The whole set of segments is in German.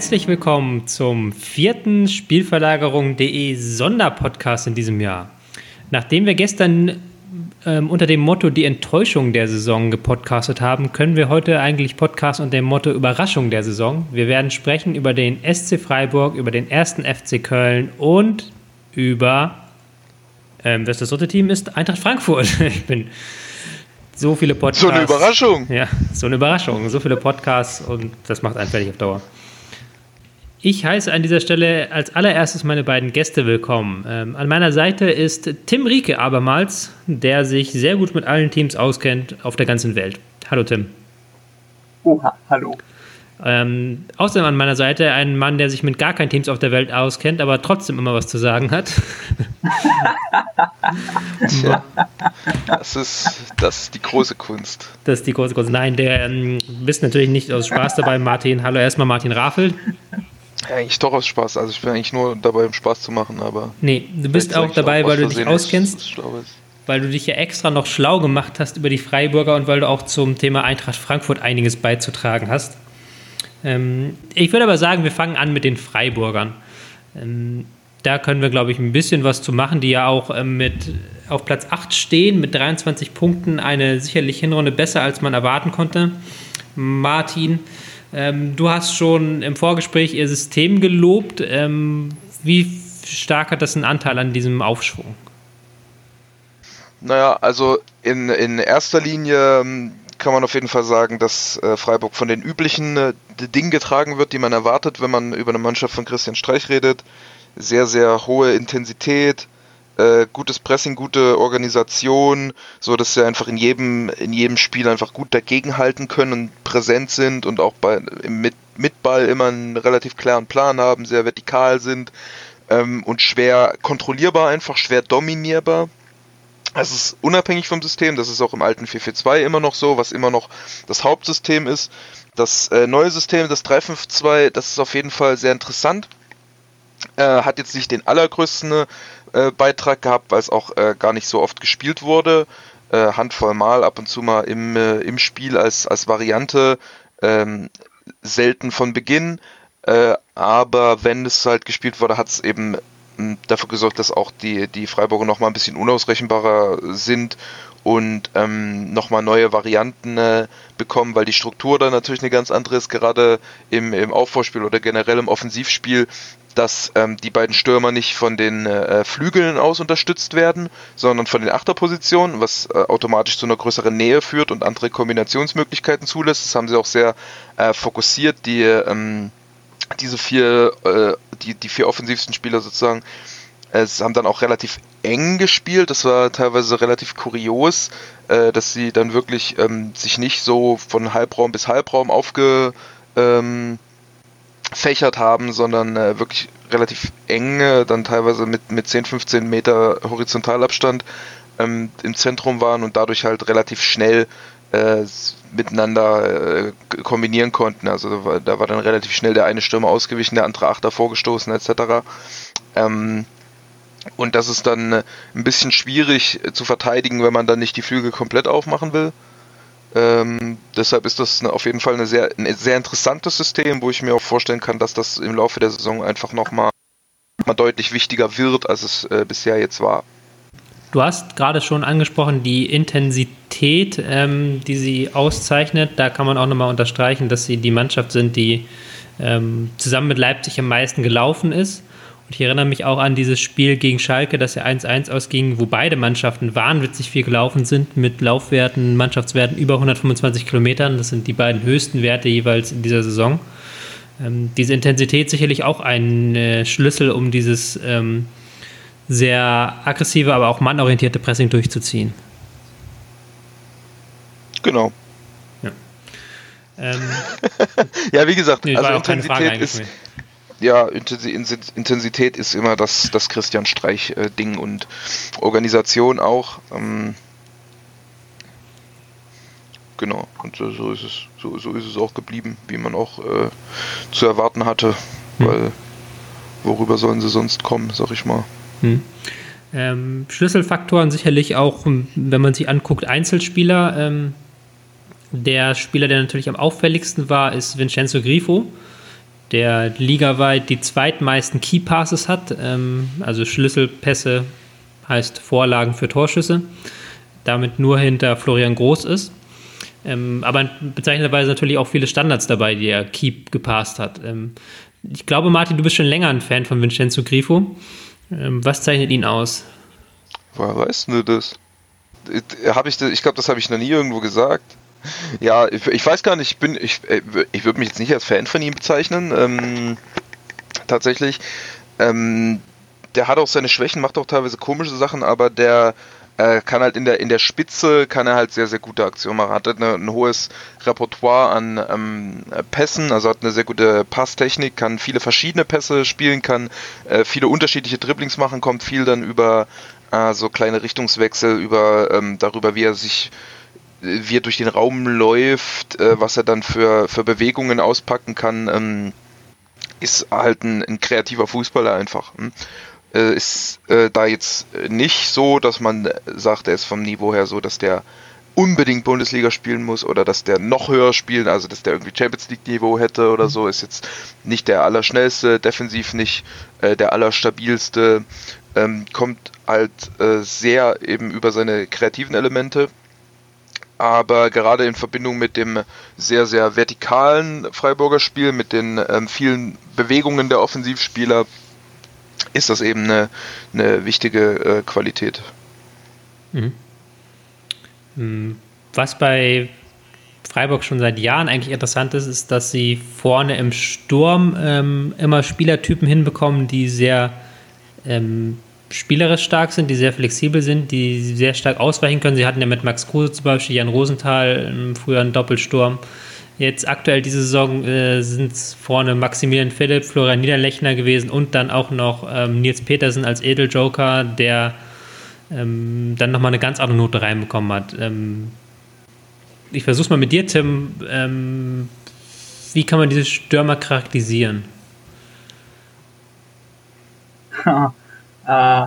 Herzlich willkommen zum vierten Spielverlagerung.de Sonderpodcast in diesem Jahr. Nachdem wir gestern ähm, unter dem Motto die Enttäuschung der Saison gepodcastet haben, können wir heute eigentlich Podcast unter dem Motto Überraschung der Saison. Wir werden sprechen über den SC Freiburg, über den ersten FC Köln und über, ähm, was das dritte Team ist, Eintracht Frankfurt. Ich bin so viele Podcasts. So eine Überraschung. Ja, so eine Überraschung. So viele Podcasts und das macht einen fertig auf Dauer. Ich heiße an dieser Stelle als allererstes meine beiden Gäste willkommen. Ähm, an meiner Seite ist Tim Rieke abermals, der sich sehr gut mit allen Teams auskennt auf der ganzen Welt. Hallo Tim. Oha, hallo. Ähm, außerdem an meiner Seite ein Mann, der sich mit gar keinen Teams auf der Welt auskennt, aber trotzdem immer was zu sagen hat. Tja, das ist, das ist die große Kunst. Das ist die große Kunst. Nein, der ähm, bist natürlich nicht aus Spaß dabei, Martin. Hallo erstmal Martin Rafel. Ja, eigentlich doch aus Spaß. Also ich bin eigentlich nur dabei, um Spaß zu machen, aber. Nee, du bist auch dabei, weil du dich auskennst. Weil du dich ja extra noch schlau gemacht hast über die Freiburger und weil du auch zum Thema Eintracht Frankfurt einiges beizutragen hast. Ähm, ich würde aber sagen, wir fangen an mit den Freiburgern. Ähm, da können wir, glaube ich, ein bisschen was zu machen, die ja auch ähm, mit auf Platz 8 stehen, mit 23 Punkten, eine sicherlich Hinrunde besser, als man erwarten konnte. Martin, ähm, du hast schon im Vorgespräch ihr System gelobt. Ähm, wie stark hat das einen Anteil an diesem Aufschwung? Naja, also in, in erster Linie ähm, kann man auf jeden Fall sagen, dass äh, Freiburg von den üblichen äh, Dingen getragen wird, die man erwartet, wenn man über eine Mannschaft von Christian Streich redet. Sehr, sehr hohe Intensität, äh, gutes Pressing, gute Organisation, so dass sie einfach in jedem, in jedem Spiel einfach gut dagegenhalten können und präsent sind und auch bei, mit, mit Ball immer einen relativ klaren Plan haben, sehr vertikal sind ähm, und schwer kontrollierbar, einfach schwer dominierbar. Es ist unabhängig vom System, das ist auch im alten 442 immer noch so, was immer noch das Hauptsystem ist. Das äh, neue System, das 352, das ist auf jeden Fall sehr interessant. Äh, hat jetzt nicht den allergrößten äh, Beitrag gehabt, weil es auch äh, gar nicht so oft gespielt wurde. Äh, handvoll Mal ab und zu mal im, äh, im Spiel als, als Variante. Ähm, selten von Beginn. Äh, aber wenn es halt gespielt wurde, hat es eben hm, dafür gesorgt, dass auch die, die Freiburger nochmal ein bisschen unausrechenbarer sind und ähm, nochmal neue Varianten äh, bekommen, weil die Struktur dann natürlich eine ganz andere ist, gerade im, im Aufbauspiel oder generell im Offensivspiel dass ähm, die beiden Stürmer nicht von den äh, Flügeln aus unterstützt werden, sondern von den Achterpositionen, was äh, automatisch zu einer größeren Nähe führt und andere Kombinationsmöglichkeiten zulässt. Das haben sie auch sehr äh, fokussiert, die ähm, diese vier, äh, die, die vier offensivsten Spieler sozusagen. Es haben dann auch relativ eng gespielt. Das war teilweise relativ kurios, äh, dass sie dann wirklich ähm, sich nicht so von Halbraum bis Halbraum aufge ähm, fächert haben, sondern äh, wirklich relativ eng, äh, dann teilweise mit, mit 10, 15 Meter Horizontalabstand ähm, im Zentrum waren und dadurch halt relativ schnell äh, miteinander äh, kombinieren konnten. Also da war, da war, dann relativ schnell der eine Stürmer ausgewichen, der andere Achter vorgestoßen etc. Ähm, und das ist dann äh, ein bisschen schwierig äh, zu verteidigen, wenn man dann nicht die Flügel komplett aufmachen will. Ähm, deshalb ist das auf jeden Fall sehr, ein sehr interessantes System, wo ich mir auch vorstellen kann, dass das im Laufe der Saison einfach nochmal mal deutlich wichtiger wird, als es äh, bisher jetzt war. Du hast gerade schon angesprochen, die Intensität, ähm, die sie auszeichnet. Da kann man auch nochmal unterstreichen, dass sie die Mannschaft sind, die ähm, zusammen mit Leipzig am meisten gelaufen ist. Ich erinnere mich auch an dieses Spiel gegen Schalke, das ja 1-1 ausging, wo beide Mannschaften wahnwitzig viel gelaufen sind mit Laufwerten, Mannschaftswerten über 125 Kilometern. Das sind die beiden höchsten Werte jeweils in dieser Saison. Ähm, diese Intensität sicherlich auch ein äh, Schlüssel, um dieses ähm, sehr aggressive, aber auch mannorientierte Pressing durchzuziehen. Genau. Ja, ähm, ja wie gesagt, nee, also Intensität ist, ja, Intensität ist immer das, das Christian Streich-Ding und Organisation auch. Ähm, genau, und so ist es, so, so ist es auch geblieben, wie man auch äh, zu erwarten hatte, hm. weil worüber sollen sie sonst kommen, sag ich mal. Hm. Ähm, Schlüsselfaktoren sicherlich auch, wenn man sich anguckt, Einzelspieler. Ähm, der Spieler, der natürlich am auffälligsten war, ist Vincenzo Grifo der ligaweit die zweitmeisten Key Passes hat, ähm, also Schlüsselpässe heißt Vorlagen für Torschüsse, damit nur hinter Florian Groß ist. Ähm, aber bezeichnenderweise natürlich auch viele Standards dabei, die er Keep gepasst hat. Ähm, ich glaube, Martin, du bist schon länger ein Fan von Vincenzo Grifo. Ähm, was zeichnet ihn aus? Woher weißt du das? Hab ich, ich glaube, das habe ich noch nie irgendwo gesagt. Ja, ich, ich, weiß gar nicht, ich bin, ich, äh, ich würde mich jetzt nicht als Fan von ihm bezeichnen. Ähm, tatsächlich. Ähm, der hat auch seine Schwächen, macht auch teilweise komische Sachen, aber der äh, kann halt in der in der Spitze kann er halt sehr sehr gute Aktionen machen. Hat eine, ein hohes Repertoire an ähm, Pässen, also hat eine sehr gute Passtechnik, kann viele verschiedene Pässe spielen, kann äh, viele unterschiedliche Dribblings machen, kommt viel dann über äh, so kleine Richtungswechsel, über ähm, darüber wie er sich wie er durch den Raum läuft, äh, was er dann für, für Bewegungen auspacken kann, ähm, ist halt ein, ein, kreativer Fußballer einfach. Hm? Äh, ist äh, da jetzt nicht so, dass man sagt, er ist vom Niveau her so, dass der unbedingt Bundesliga spielen muss oder dass der noch höher spielen, also dass der irgendwie Champions League Niveau hätte oder so, ist jetzt nicht der allerschnellste, defensiv nicht äh, der allerstabilste, ähm, kommt halt äh, sehr eben über seine kreativen Elemente aber gerade in Verbindung mit dem sehr, sehr vertikalen Freiburger Spiel, mit den ähm, vielen Bewegungen der Offensivspieler, ist das eben eine, eine wichtige äh, Qualität. Mhm. Hm. Was bei Freiburg schon seit Jahren eigentlich interessant ist, ist, dass sie vorne im Sturm ähm, immer Spielertypen hinbekommen, die sehr ähm, spielerisch stark sind, die sehr flexibel sind, die sehr stark ausweichen können. Sie hatten ja mit Max Kruse zum Beispiel, Jan Rosenthal im früheren Doppelsturm. Jetzt aktuell diese Saison äh, sind es vorne Maximilian Philipp, Florian Niederlechner gewesen und dann auch noch ähm, Nils Petersen als Edeljoker, der ähm, dann nochmal eine ganz andere Note reinbekommen hat. Ähm, ich versuche es mal mit dir, Tim. Ähm, wie kann man diese Stürmer charakterisieren? Äh,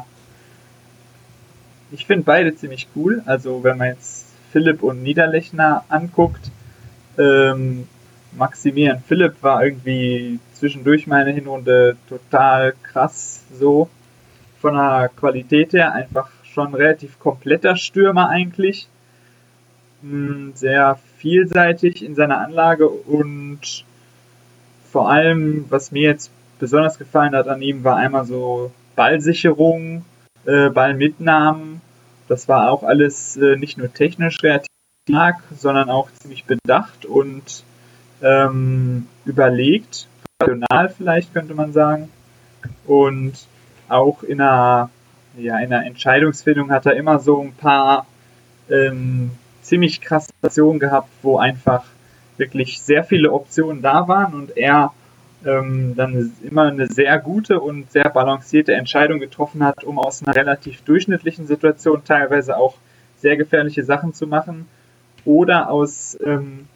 ich finde beide ziemlich cool. Also wenn man jetzt Philipp und Niederlechner anguckt, ähm, Maximilian Philipp war irgendwie zwischendurch meine Hinrunde total krass so von der Qualität her einfach schon relativ kompletter Stürmer eigentlich hm, sehr vielseitig in seiner Anlage und vor allem was mir jetzt besonders gefallen hat an ihm war einmal so Ballsicherung, äh, Ballmitnahmen. Das war auch alles äh, nicht nur technisch relativ stark, sondern auch ziemlich bedacht und ähm, überlegt, rational vielleicht könnte man sagen. Und auch in einer, ja, in einer Entscheidungsfindung hat er immer so ein paar ähm, ziemlich krasse Situationen gehabt, wo einfach wirklich sehr viele Optionen da waren und er ähm, dann immer eine sehr gute und sehr balancierte Entscheidung getroffen hat, um aus einer relativ durchschnittlichen Situation teilweise auch sehr gefährliche Sachen zu machen oder aus ähm,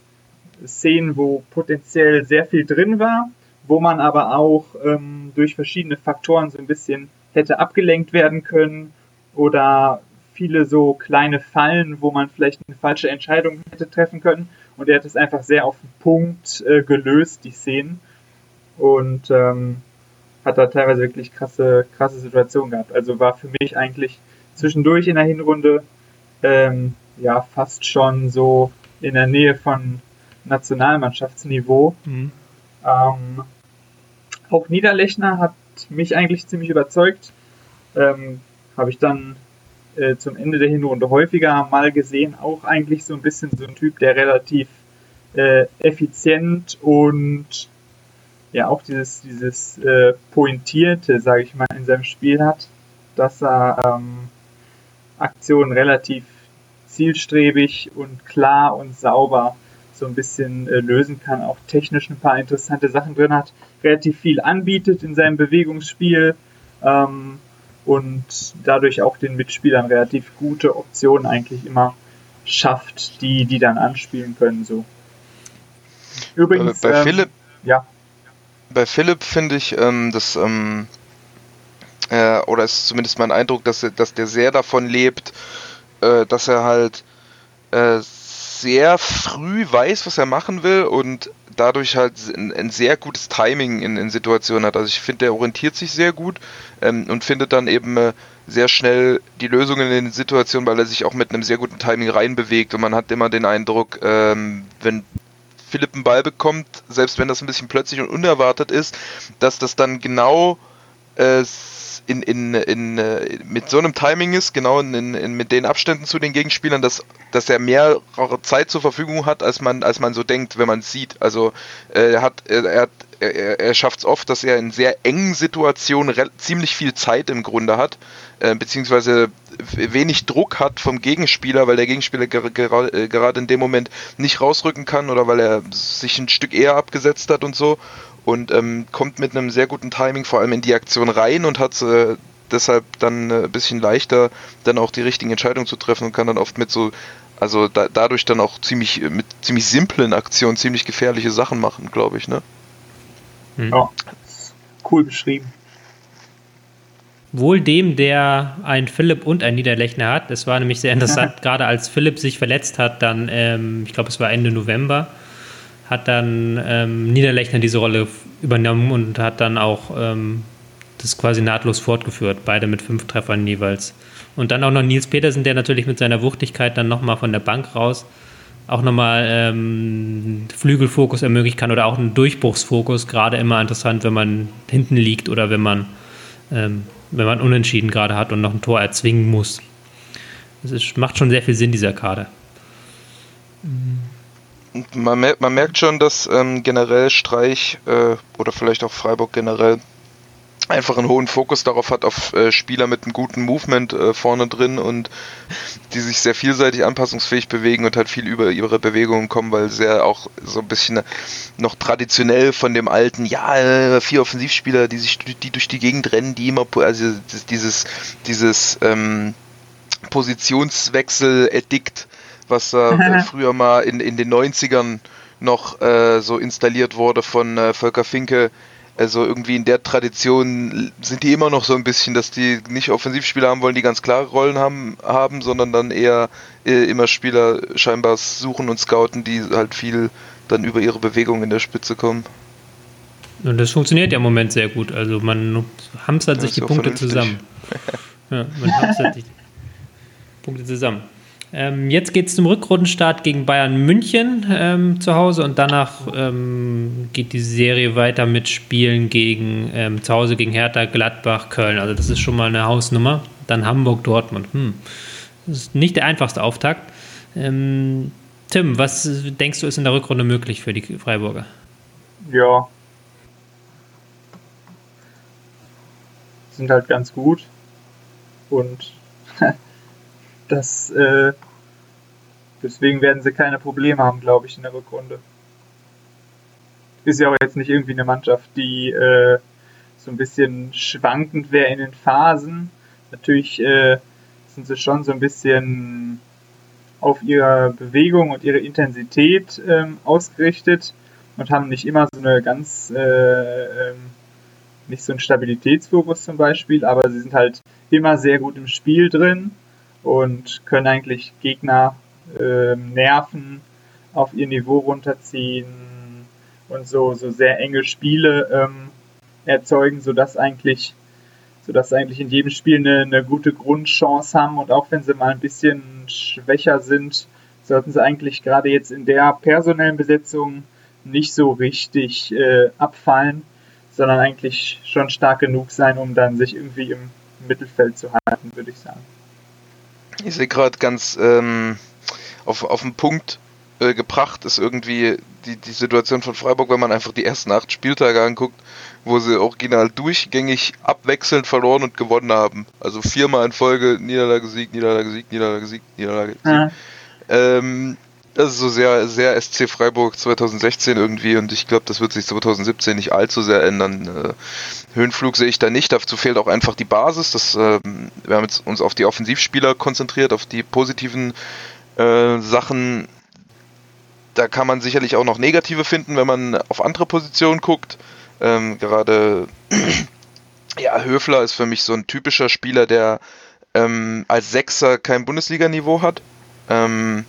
Szenen, wo potenziell sehr viel drin war, wo man aber auch ähm, durch verschiedene Faktoren so ein bisschen hätte abgelenkt werden können oder viele so kleine Fallen, wo man vielleicht eine falsche Entscheidung hätte treffen können. Und er hat es einfach sehr auf den Punkt äh, gelöst, die Szenen und ähm, hat da teilweise wirklich krasse, krasse Situationen gehabt. Also war für mich eigentlich zwischendurch in der Hinrunde ähm, ja fast schon so in der Nähe von Nationalmannschaftsniveau. Mhm. Ähm, auch Niederlechner hat mich eigentlich ziemlich überzeugt. Ähm, Habe ich dann äh, zum Ende der Hinrunde häufiger mal gesehen. Auch eigentlich so ein bisschen so ein Typ, der relativ äh, effizient und ja auch dieses, dieses äh, Pointierte, sage ich mal, in seinem Spiel hat, dass er ähm, Aktionen relativ zielstrebig und klar und sauber so ein bisschen äh, lösen kann, auch technisch ein paar interessante Sachen drin hat, relativ viel anbietet in seinem Bewegungsspiel ähm, und dadurch auch den Mitspielern relativ gute Optionen eigentlich immer schafft, die die dann anspielen können so. Übrigens bei ähm, Philipp ja bei Philipp finde ich, ähm, dass, ähm, äh, oder ist zumindest mein Eindruck, dass, dass der sehr davon lebt, äh, dass er halt äh, sehr früh weiß, was er machen will und dadurch halt ein, ein sehr gutes Timing in, in, Situationen hat. Also ich finde, der orientiert sich sehr gut ähm, und findet dann eben äh, sehr schnell die Lösungen in den Situationen, weil er sich auch mit einem sehr guten Timing reinbewegt und man hat immer den Eindruck, ähm, wenn Philipp einen Ball bekommt, selbst wenn das ein bisschen plötzlich und unerwartet ist, dass das dann genau äh, in, in, in, äh, mit so einem Timing ist, genau in, in, mit den Abständen zu den Gegenspielern, dass, dass er mehr Zeit zur Verfügung hat, als man, als man so denkt, wenn man es sieht. Also äh, er hat, er, er, er, er schafft es oft, dass er in sehr engen Situationen ziemlich viel Zeit im Grunde hat, äh, beziehungsweise wenig Druck hat vom Gegenspieler, weil der Gegenspieler ger ger äh, gerade in dem Moment nicht rausrücken kann oder weil er sich ein Stück eher abgesetzt hat und so und ähm, kommt mit einem sehr guten Timing vor allem in die Aktion rein und hat äh, deshalb dann äh, ein bisschen leichter, dann auch die richtigen Entscheidungen zu treffen und kann dann oft mit so, also da, dadurch dann auch ziemlich mit ziemlich simplen Aktionen ziemlich gefährliche Sachen machen, glaube ich, ne? Mhm. Ja, cool beschrieben. Wohl dem, der ein Philipp und ein Niederlechner hat. Es war nämlich sehr interessant, gerade als Philipp sich verletzt hat, dann, ähm, ich glaube, es war Ende November, hat dann ähm, Niederlechner diese Rolle übernommen und hat dann auch ähm, das quasi nahtlos fortgeführt, beide mit fünf Treffern jeweils. Und dann auch noch Nils Petersen, der natürlich mit seiner Wuchtigkeit dann nochmal von der Bank raus auch nochmal ähm, Flügelfokus ermöglichen kann oder auch einen Durchbruchsfokus, gerade immer interessant, wenn man hinten liegt oder wenn man, ähm, wenn man unentschieden gerade hat und noch ein Tor erzwingen muss. Es macht schon sehr viel Sinn, dieser Kader. Mhm man, mer man merkt schon, dass ähm, generell Streich äh, oder vielleicht auch Freiburg generell einfach einen hohen Fokus darauf hat, auf äh, Spieler mit einem guten Movement äh, vorne drin und die sich sehr vielseitig anpassungsfähig bewegen und halt viel über ihre Bewegungen kommen, weil sehr auch so ein bisschen noch traditionell von dem alten, ja, äh, vier Offensivspieler, die sich die durch die Gegend rennen, die immer, also dieses, dieses ähm, Positionswechsel-Edikt was äh, früher mal in, in den 90ern noch äh, so installiert wurde von äh, Volker Finke. Also irgendwie in der Tradition sind die immer noch so ein bisschen, dass die nicht Offensivspieler haben wollen, die ganz klare Rollen haben, haben sondern dann eher äh, immer Spieler scheinbar suchen und scouten, die halt viel dann über ihre Bewegung in der Spitze kommen. Und das funktioniert ja im Moment sehr gut. Also man hamstert sich die Punkte vernünftig. zusammen. ja, man hamstert die Punkte zusammen. Ähm, jetzt geht es zum Rückrundenstart gegen Bayern München ähm, zu Hause und danach ähm, geht die Serie weiter mit Spielen gegen ähm, zu Hause gegen Hertha, Gladbach, Köln. Also das ist schon mal eine Hausnummer. Dann Hamburg, Dortmund. Hm. Das ist nicht der einfachste Auftakt. Ähm, Tim, was denkst du ist in der Rückrunde möglich für die Freiburger? Ja. Sind halt ganz gut. Und Das, äh, deswegen werden sie keine Probleme haben, glaube ich, in der Rückrunde. Ist ja auch jetzt nicht irgendwie eine Mannschaft, die äh, so ein bisschen schwankend wäre in den Phasen. Natürlich äh, sind sie schon so ein bisschen auf ihre Bewegung und ihre Intensität ähm, ausgerichtet und haben nicht immer so eine ganz, äh, ähm, nicht so einen Stabilitätsfokus zum Beispiel, aber sie sind halt immer sehr gut im Spiel drin und können eigentlich Gegner äh, nerven, auf ihr Niveau runterziehen und so, so sehr enge Spiele ähm, erzeugen, sodass eigentlich, sodass eigentlich in jedem Spiel eine, eine gute Grundchance haben und auch wenn sie mal ein bisschen schwächer sind, sollten sie eigentlich gerade jetzt in der personellen Besetzung nicht so richtig äh, abfallen, sondern eigentlich schon stark genug sein, um dann sich irgendwie im Mittelfeld zu halten, würde ich sagen. Ich sehe gerade ganz ähm, auf, auf den Punkt äh, gebracht ist irgendwie die, die Situation von Freiburg, wenn man einfach die ersten acht Spieltage anguckt, wo sie original durchgängig abwechselnd verloren und gewonnen haben. Also viermal in Folge Niederlage, Sieg, Niederlage, Sieg, Niederlage, Sieg, Niederlage, Sieg. Ja. Ähm, das ist so sehr, sehr SC Freiburg 2016 irgendwie und ich glaube, das wird sich 2017 nicht allzu sehr ändern. Äh, Höhenflug sehe ich da nicht, dazu fehlt auch einfach die Basis. Das, äh, wir haben jetzt uns auf die Offensivspieler konzentriert, auf die positiven äh, Sachen. Da kann man sicherlich auch noch negative finden, wenn man auf andere Positionen guckt. Ähm, gerade ja, Höfler ist für mich so ein typischer Spieler, der ähm, als Sechser kein Bundesliga-Niveau hat. Ähm,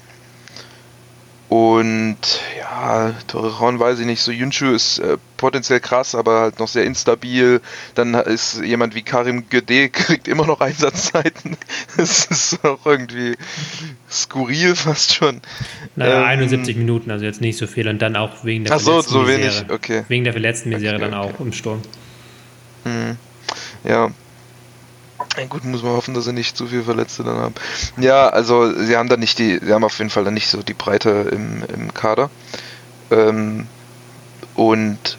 Und ja, Torrejon weiß ich nicht, so Yunshu ist äh, potenziell krass, aber halt noch sehr instabil. Dann ist jemand wie Karim Gede, kriegt immer noch Einsatzzeiten. Das ist auch irgendwie skurril fast schon. Naja, ähm, 71 Minuten, also jetzt nicht so viel. Und dann auch wegen der Ach so, so wenig, okay. Wegen der verletzten Misere okay, dann okay. auch im Sturm. Hm. Ja, ja, gut, muss man hoffen, dass sie nicht zu viele Verletzte dann haben. Ja, also sie haben da nicht die, sie haben auf jeden Fall dann nicht so die Breite im, im Kader. Ähm, und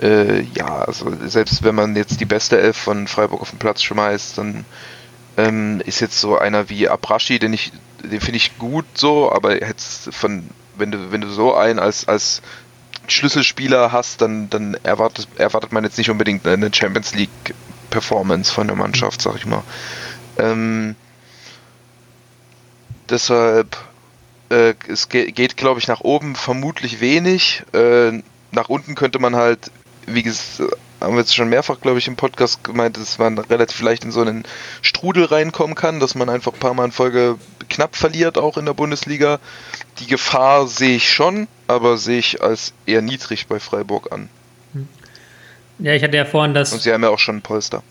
äh, ja, also selbst wenn man jetzt die beste Elf von Freiburg auf den Platz schmeißt, dann ähm, ist jetzt so einer wie Abrashi, den ich, den finde ich gut so, aber jetzt von, wenn du, wenn du so einen als, als Schlüsselspieler hast, dann, dann erwartet, erwartet man jetzt nicht unbedingt eine Champions League Performance von der Mannschaft, sag ich mal. Ähm, deshalb, äh, es geht, geht glaube ich, nach oben vermutlich wenig. Äh, nach unten könnte man halt, wie gesagt, haben wir jetzt schon mehrfach, glaube ich, im Podcast gemeint, dass man relativ leicht in so einen Strudel reinkommen kann, dass man einfach ein paar Mal in Folge knapp verliert, auch in der Bundesliga. Die Gefahr sehe ich schon, aber sehe ich als eher niedrig bei Freiburg an. Ja, ich hatte ja vorhin das. Und Sie haben ja auch schon ein Polster.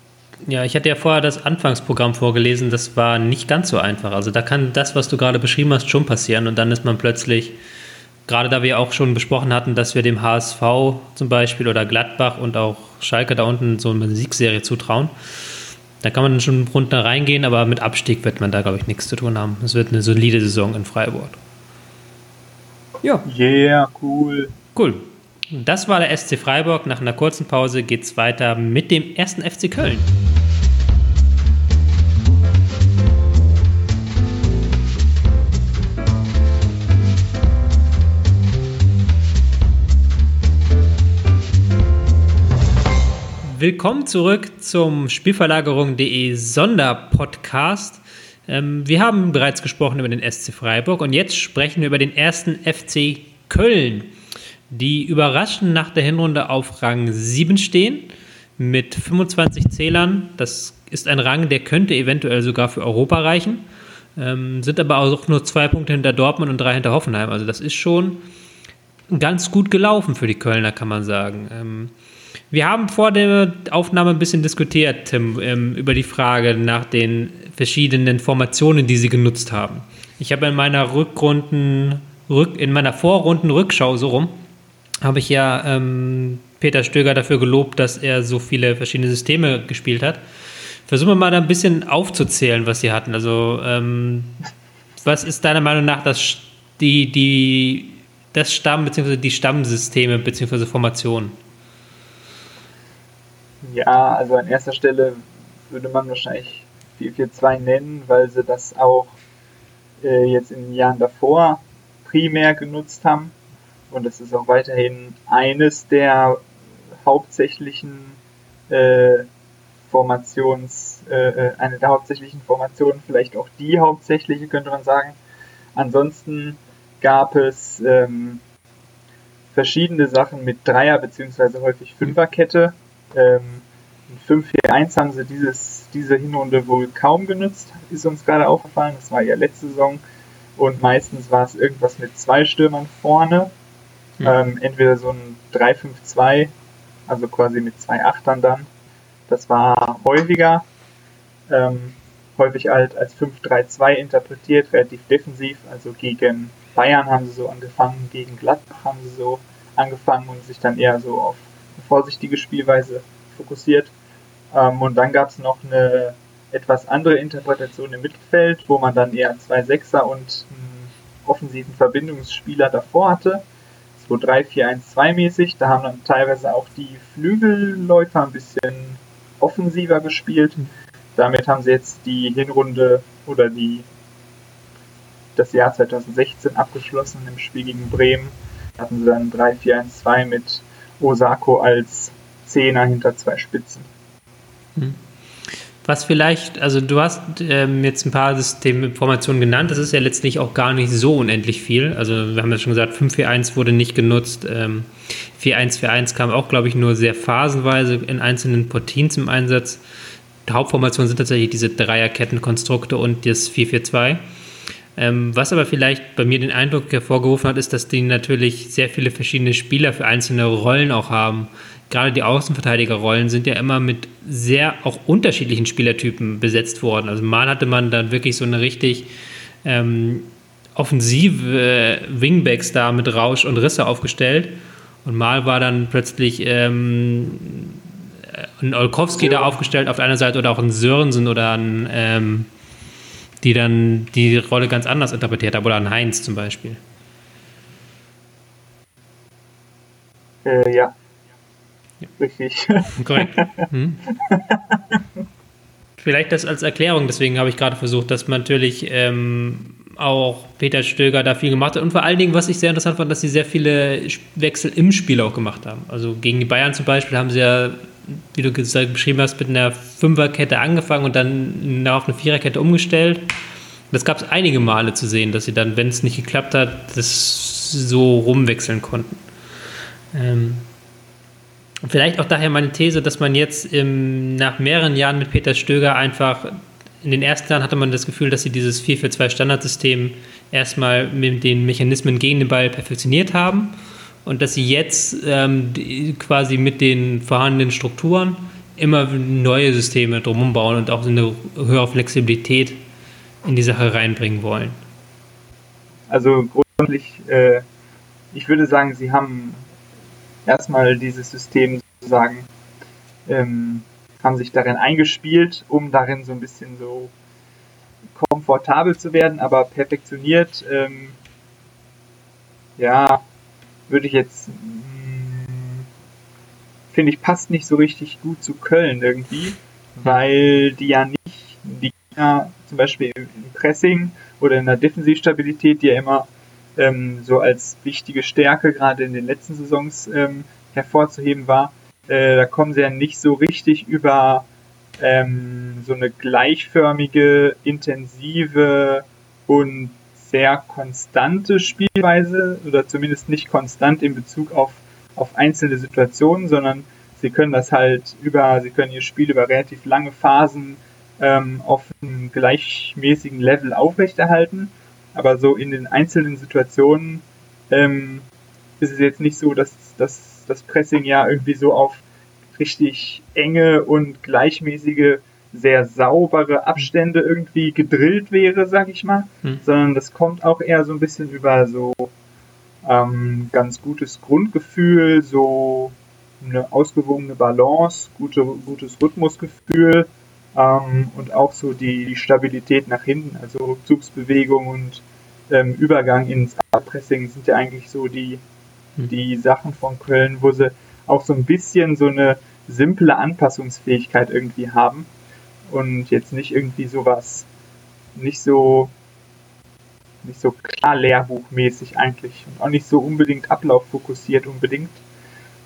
Ja, ich hatte ja vorher das Anfangsprogramm vorgelesen, das war nicht ganz so einfach. Also da kann das, was du gerade beschrieben hast, schon passieren und dann ist man plötzlich, gerade da wir auch schon besprochen hatten, dass wir dem HSV zum Beispiel oder Gladbach und auch Schalke da unten so eine Siegserie zutrauen, da kann man schon runter reingehen, aber mit Abstieg wird man da, glaube ich, nichts zu tun haben. Es wird eine solide Saison in Freiburg. Ja. Yeah, cool. Cool. Das war der SC Freiburg. Nach einer kurzen Pause geht es weiter mit dem ersten FC Köln. Willkommen zurück zum Spielverlagerung.de Sonderpodcast. Ähm, wir haben bereits gesprochen über den SC Freiburg und jetzt sprechen wir über den ersten FC Köln die überraschend nach der Hinrunde auf Rang 7 stehen mit 25 Zählern. Das ist ein Rang, der könnte eventuell sogar für Europa reichen. Ähm, sind aber auch nur zwei Punkte hinter Dortmund und drei hinter Hoffenheim. Also das ist schon ganz gut gelaufen für die Kölner, kann man sagen. Ähm, wir haben vor der Aufnahme ein bisschen diskutiert, Tim, ähm, über die Frage nach den verschiedenen Formationen, die sie genutzt haben. Ich habe in meiner Rückrunden, Rück, in meiner Vorrunden-Rückschau so rum, habe ich ja ähm, Peter Stöger dafür gelobt, dass er so viele verschiedene Systeme gespielt hat. Versuchen wir mal da ein bisschen aufzuzählen, was sie hatten. Also, ähm, was ist deiner Meinung nach das, die, die, das Stamm- bzw. die Stammsysteme bzw. Formationen? Ja, also an erster Stelle würde man wahrscheinlich 4-4-2 nennen, weil sie das auch äh, jetzt in den Jahren davor primär genutzt haben und es ist auch weiterhin eines der hauptsächlichen äh, Formations, äh, äh, eine der hauptsächlichen Formationen, vielleicht auch die hauptsächliche, könnte man sagen. Ansonsten gab es ähm, verschiedene Sachen mit Dreier- beziehungsweise häufig Fünferkette. Ähm, in 5-4-1 haben sie dieses, diese Hinrunde wohl kaum genutzt, ist uns gerade aufgefallen. Das war ja letzte Saison. Und meistens war es irgendwas mit zwei Stürmern vorne Mhm. Ähm, entweder so ein 3-5-2, also quasi mit zwei Achtern dann. Das war häufiger. Ähm, häufig halt als 5-3-2 interpretiert, relativ defensiv. Also gegen Bayern haben sie so angefangen, gegen Gladbach haben sie so angefangen und sich dann eher so auf eine vorsichtige Spielweise fokussiert. Ähm, und dann gab es noch eine etwas andere Interpretation im Mittelfeld, wo man dann eher zwei Sechser und einen offensiven Verbindungsspieler davor hatte so 3-4-1-2 mäßig. Da haben dann teilweise auch die Flügelläufer ein bisschen offensiver gespielt. Damit haben sie jetzt die Hinrunde oder die das Jahr 2016 abgeschlossen im Spiel gegen Bremen. Da hatten sie dann 3-4-1-2 mit Osako als Zehner hinter zwei Spitzen. Hm. Was vielleicht, also du hast ähm, jetzt ein paar Systeminformationen genannt, das ist ja letztlich auch gar nicht so unendlich viel. Also wir haben ja schon gesagt, 541 wurde nicht genutzt, ähm, 4141 kam auch, glaube ich, nur sehr phasenweise in einzelnen Portien zum Einsatz. Die Hauptformationen sind tatsächlich diese Dreierkettenkonstrukte und das 442. Ähm, was aber vielleicht bei mir den Eindruck hervorgerufen hat, ist, dass die natürlich sehr viele verschiedene Spieler für einzelne Rollen auch haben. Gerade die Außenverteidigerrollen sind ja immer mit sehr auch unterschiedlichen Spielertypen besetzt worden. Also mal hatte man dann wirklich so eine richtig ähm, offensive Wingbacks da mit Rausch und Risse aufgestellt. Und mal war dann plötzlich ähm, ein Olkowski ja. da aufgestellt auf der einen Seite oder auch ein Sörensen oder ein, ähm, die dann die Rolle ganz anders interpretiert haben, oder ein Heinz zum Beispiel. Äh, ja. Ja. Richtig. Korrekt. Hm. Vielleicht das als Erklärung, deswegen habe ich gerade versucht, dass man natürlich ähm, auch Peter Stöger da viel gemacht hat. Und vor allen Dingen, was ich sehr interessant fand, dass sie sehr viele Wechsel im Spiel auch gemacht haben. Also gegen die Bayern zum Beispiel haben sie ja, wie du beschrieben hast, mit einer Fünferkette angefangen und dann auf eine Viererkette umgestellt. Das gab es einige Male zu sehen, dass sie dann, wenn es nicht geklappt hat, das so rumwechseln konnten. Ähm, vielleicht auch daher meine These, dass man jetzt im, nach mehreren Jahren mit Peter Stöger einfach in den ersten Jahren hatte man das Gefühl, dass sie dieses 4-4-2 Standardsystem erstmal mit den Mechanismen gegen den Ball perfektioniert haben und dass sie jetzt ähm, quasi mit den vorhandenen Strukturen immer neue Systeme drumherum bauen und auch eine höhere Flexibilität in die Sache reinbringen wollen. Also grundsätzlich, äh, ich würde sagen, sie haben erstmal dieses System sozusagen ähm, haben sich darin eingespielt, um darin so ein bisschen so komfortabel zu werden, aber perfektioniert, ähm, ja, würde ich jetzt, mm, finde ich, passt nicht so richtig gut zu Köln irgendwie, weil die ja nicht, die ja zum Beispiel im Pressing oder in der Defensivstabilität, die ja immer ähm, so als wichtige Stärke gerade in den letzten Saisons ähm, hervorzuheben war, äh, da kommen sie ja nicht so richtig über ähm, so eine gleichförmige, intensive und sehr konstante Spielweise oder zumindest nicht konstant in Bezug auf, auf einzelne Situationen, sondern sie können das halt über, sie können ihr Spiel über relativ lange Phasen ähm, auf einem gleichmäßigen Level aufrechterhalten. Aber so in den einzelnen Situationen ähm, ist es jetzt nicht so, dass, dass das Pressing ja irgendwie so auf richtig enge und gleichmäßige, sehr saubere Abstände irgendwie gedrillt wäre, sag ich mal, hm. sondern das kommt auch eher so ein bisschen über so ähm, ganz gutes Grundgefühl, so eine ausgewogene Balance, gute, gutes Rhythmusgefühl ähm, und auch so die Stabilität nach hinten, also Rückzugsbewegung und ähm, Übergang ins Pressing sind ja eigentlich so die hm. die Sachen von Köln, wo sie auch so ein bisschen so eine simple Anpassungsfähigkeit irgendwie haben und jetzt nicht irgendwie sowas, nicht so, nicht so klar lehrbuchmäßig eigentlich und auch nicht so unbedingt ablauffokussiert unbedingt,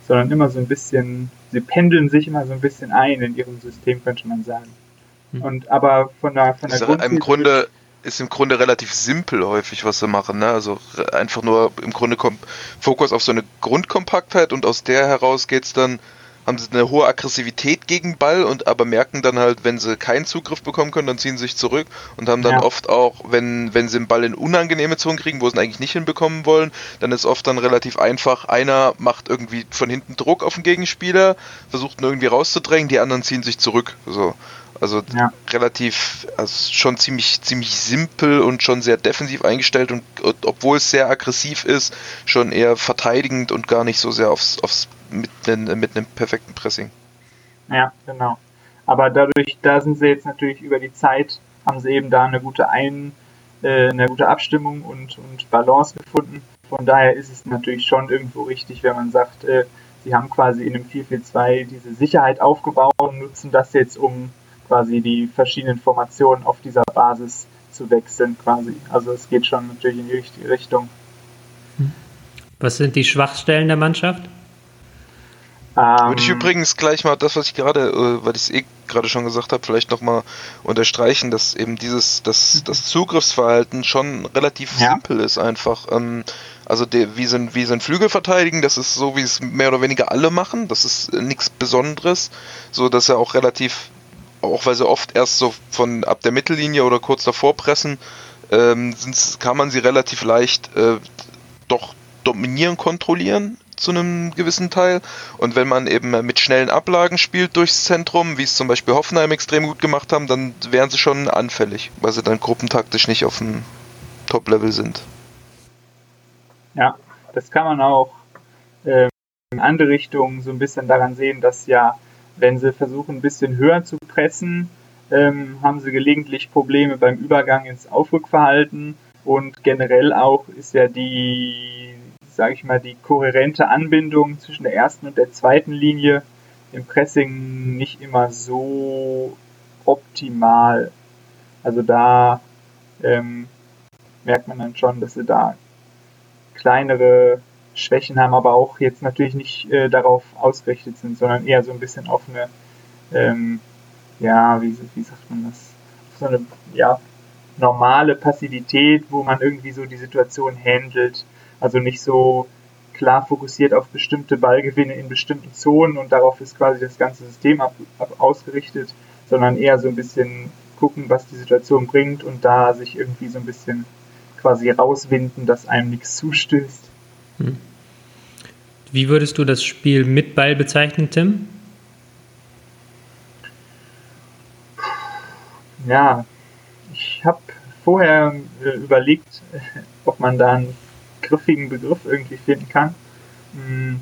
sondern immer so ein bisschen, sie pendeln sich immer so ein bisschen ein in ihrem System, könnte man sagen. Hm. Und aber von der, von der Im Grunde ist im Grunde relativ simpel häufig, was sie machen. Ne? Also einfach nur im Grunde kommt Fokus auf so eine Grundkompaktheit und aus der heraus geht es dann, haben sie eine hohe Aggressivität gegen Ball und aber merken dann halt, wenn sie keinen Zugriff bekommen können, dann ziehen sie sich zurück und haben dann ja. oft auch, wenn, wenn sie den Ball in unangenehme Zonen kriegen, wo sie ihn eigentlich nicht hinbekommen wollen, dann ist oft dann relativ einfach, einer macht irgendwie von hinten Druck auf den Gegenspieler, versucht ihn irgendwie rauszudrängen, die anderen ziehen sich zurück. So. Also ja. relativ, also schon ziemlich, ziemlich simpel und schon sehr defensiv eingestellt und, und, obwohl es sehr aggressiv ist, schon eher verteidigend und gar nicht so sehr aufs, aufs mit, mit einem perfekten Pressing. Ja, genau. Aber dadurch, da sind sie jetzt natürlich über die Zeit, haben sie eben da eine gute Ein, äh, eine gute Abstimmung und, und Balance gefunden. Von daher ist es natürlich schon irgendwo richtig, wenn man sagt, äh, sie haben quasi in einem 4-4-2 diese Sicherheit aufgebaut und nutzen das jetzt, um quasi die verschiedenen Formationen auf dieser Basis zu wechseln quasi. Also es geht schon natürlich in die richtige Richtung. Was sind die Schwachstellen der Mannschaft? Ähm, Würde ich übrigens gleich mal das, was ich gerade, äh, weil ich es eh gerade schon gesagt habe, vielleicht nochmal unterstreichen, dass eben dieses, das, das Zugriffsverhalten schon relativ ja. simpel ist einfach. Ähm, also der, wie sind wie sind Flügel verteidigen, das ist so, wie es mehr oder weniger alle machen, das ist nichts Besonderes, so dass er auch relativ auch weil sie oft erst so von ab der Mittellinie oder kurz davor pressen, ähm, kann man sie relativ leicht äh, doch dominieren, kontrollieren zu einem gewissen Teil. Und wenn man eben mit schnellen Ablagen spielt durchs Zentrum, wie es zum Beispiel Hoffenheim extrem gut gemacht haben, dann wären sie schon anfällig, weil sie dann gruppentaktisch nicht auf dem Top-Level sind. Ja, das kann man auch äh, in andere Richtungen so ein bisschen daran sehen, dass ja, wenn sie versuchen, ein bisschen höher zu pressen, ähm, haben sie gelegentlich Probleme beim Übergang ins Aufrückverhalten und generell auch ist ja die, sage ich mal, die kohärente Anbindung zwischen der ersten und der zweiten Linie im Pressing nicht immer so optimal. Also da ähm, merkt man dann schon, dass sie da kleinere Schwächen haben, aber auch jetzt natürlich nicht äh, darauf ausgerichtet sind, sondern eher so ein bisschen auf eine, ähm, ja, wie, wie sagt man das, so eine, ja, normale Passivität, wo man irgendwie so die Situation handelt, also nicht so klar fokussiert auf bestimmte Ballgewinne in bestimmten Zonen und darauf ist quasi das ganze System ab, ab ausgerichtet, sondern eher so ein bisschen gucken, was die Situation bringt und da sich irgendwie so ein bisschen quasi rauswinden, dass einem nichts zustößt. Hm. Wie würdest du das Spiel mit Ball bezeichnen, Tim? Ja, ich habe vorher äh, überlegt, ob man da einen griffigen Begriff irgendwie finden kann. Hm.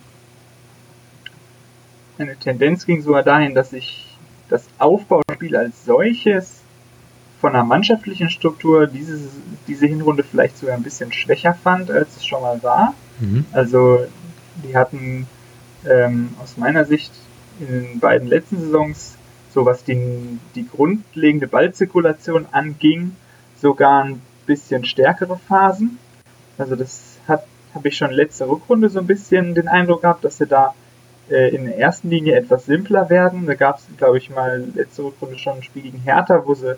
Eine Tendenz ging sogar dahin, dass ich das Aufbauspiel als solches von der mannschaftlichen Struktur diese, diese Hinrunde vielleicht sogar ein bisschen schwächer fand, als es schon mal war. Mhm. Also die hatten ähm, aus meiner Sicht in den beiden letzten Saisons, so was die, die grundlegende Ballzirkulation anging, sogar ein bisschen stärkere Phasen. Also das hat habe ich schon letzte Rückrunde so ein bisschen den Eindruck gehabt, dass sie da äh, in der ersten Linie etwas simpler werden. Da gab es, glaube ich, mal letzte Rückrunde schon ein Spiel gegen Hertha, wo sie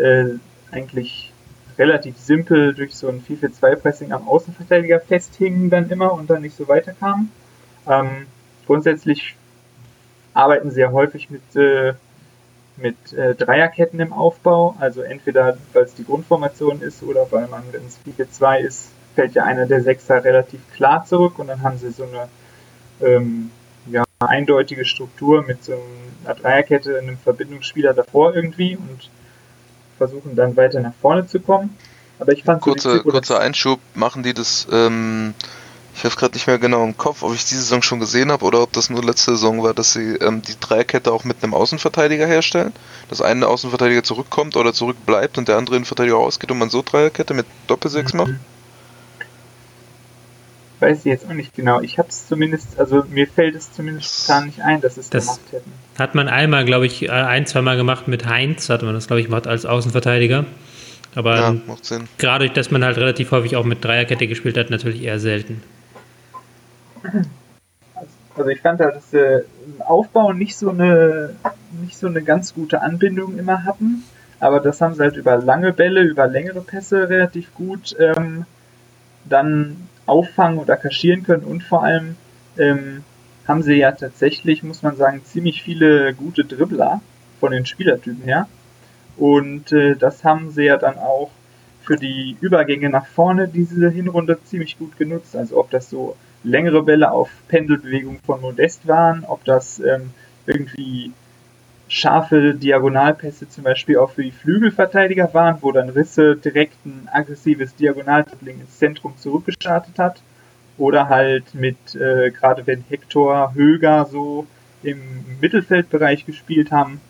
äh, eigentlich relativ simpel durch so ein 4-4-2-Pressing am Außenverteidiger festhingen dann immer und dann nicht so weiterkamen. Ähm, grundsätzlich arbeiten sie ja häufig mit, äh, mit äh, Dreierketten im Aufbau, also entweder weil es die Grundformation ist oder weil man, wenn es 4-4-2 ist, fällt ja einer der Sechser relativ klar zurück und dann haben sie so eine ähm, ja, eindeutige Struktur mit so einer Dreierkette, einem Verbindungsspieler davor irgendwie und versuchen dann weiter nach vorne zu kommen. Aber ich fand Kurze, so kurzer Einschub, machen die das, ähm, ich habe gerade nicht mehr genau im Kopf, ob ich diese Saison schon gesehen habe oder ob das nur letzte Saison war, dass sie ähm, die Dreierkette auch mit einem Außenverteidiger herstellen. Dass ein Außenverteidiger zurückkommt oder zurückbleibt und der andere Innenverteidiger rausgeht und man so Dreierkette mit Doppelsechs mhm. macht weiß ich jetzt auch nicht genau. Ich habe es zumindest, also mir fällt es zumindest gar nicht ein, dass es das gemacht hätten. Hat man einmal, glaube ich, äh, ein, zwei Mal gemacht mit Heinz, hat man das, glaube ich, gemacht als Außenverteidiger. Aber ja, gerade, dass man halt relativ häufig auch mit Dreierkette gespielt hat, natürlich eher selten. Also ich fand halt, dass der Aufbau nicht so eine nicht so eine ganz gute Anbindung immer hatten, aber das haben sie halt über lange Bälle, über längere Pässe relativ gut ähm, dann auffangen oder kaschieren können und vor allem ähm, haben sie ja tatsächlich, muss man sagen, ziemlich viele gute Dribbler von den Spielertypen her. Und äh, das haben sie ja dann auch für die Übergänge nach vorne diese Hinrunde ziemlich gut genutzt. Also ob das so längere Bälle auf Pendelbewegung von Modest waren, ob das ähm, irgendwie scharfe Diagonalpässe zum Beispiel auch für die Flügelverteidiger waren, wo dann Risse direkt ein aggressives Diagonaldribbling ins Zentrum zurückgestartet hat. Oder halt mit, äh, gerade wenn Hector, Höger so im Mittelfeldbereich gespielt haben,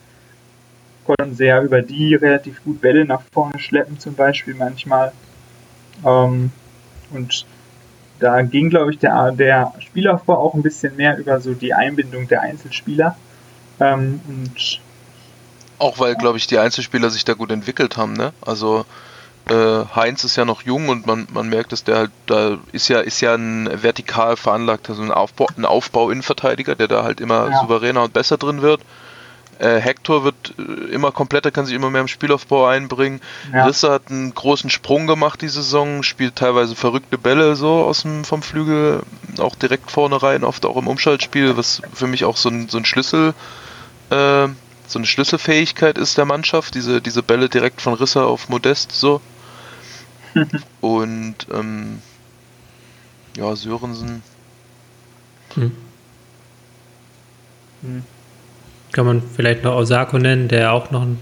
konnten sie ja über die relativ gut Bälle nach vorne schleppen, zum Beispiel manchmal. Ähm, und da ging, glaube ich, der, der Spielaufbau auch ein bisschen mehr über so die Einbindung der Einzelspieler. Ähm, und auch weil, glaube ich, die Einzelspieler sich da gut entwickelt haben, ne? Also äh, Heinz ist ja noch jung und man, man merkt, dass der halt, da ist ja, ist ja ein vertikal veranlagter, so ein Aufbau, ein Aufbau-Innenverteidiger, der da halt immer ja. souveräner und besser drin wird. Äh, Hector wird äh, immer kompletter, kann sich immer mehr im Spielaufbau einbringen. Ja. Risse hat einen großen Sprung gemacht die Saison, spielt teilweise verrückte Bälle so aus dem vom Flügel, auch direkt vorne rein, oft auch im Umschaltspiel, was für mich auch so ein, so ein Schlüssel äh, so eine Schlüsselfähigkeit ist der Mannschaft, diese, diese Bälle direkt von Risse auf Modest so. und ähm, ja, Sörensen. Hm. Hm. Kann man vielleicht noch Osako nennen, der auch noch ein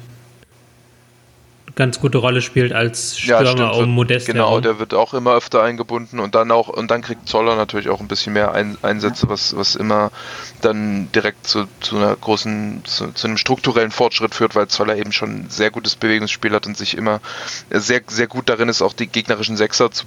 ganz gute Rolle spielt als Stürmer ja, um Modest. Genau, herum. der wird auch immer öfter eingebunden und dann auch und dann kriegt Zoller natürlich auch ein bisschen mehr ein, Einsätze, was, was immer dann direkt zu, zu einer großen, zu, zu, einem strukturellen Fortschritt führt, weil Zoller eben schon ein sehr gutes Bewegungsspiel hat und sich immer sehr, sehr gut darin ist, auch die gegnerischen Sechser zu,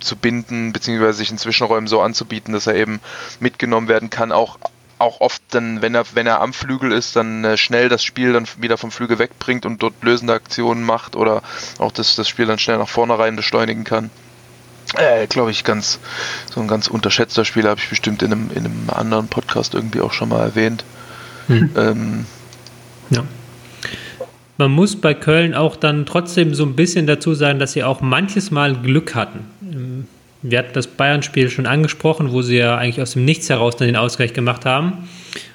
zu binden, beziehungsweise sich in Zwischenräumen so anzubieten, dass er eben mitgenommen werden kann, auch auch oft dann, wenn er, wenn er am Flügel ist, dann äh, schnell das Spiel dann wieder vom Flügel wegbringt und dort lösende Aktionen macht oder auch das, das Spiel dann schnell nach vorne rein beschleunigen kann. Äh, glaube ich, ganz, so ein ganz unterschätzter Spieler, habe ich bestimmt in einem, in einem anderen Podcast irgendwie auch schon mal erwähnt. Hm. Ähm, ja. Man muss bei Köln auch dann trotzdem so ein bisschen dazu sagen, dass sie auch manches Mal Glück hatten wir hatten das Bayern-Spiel schon angesprochen, wo sie ja eigentlich aus dem Nichts heraus dann den Ausgleich gemacht haben.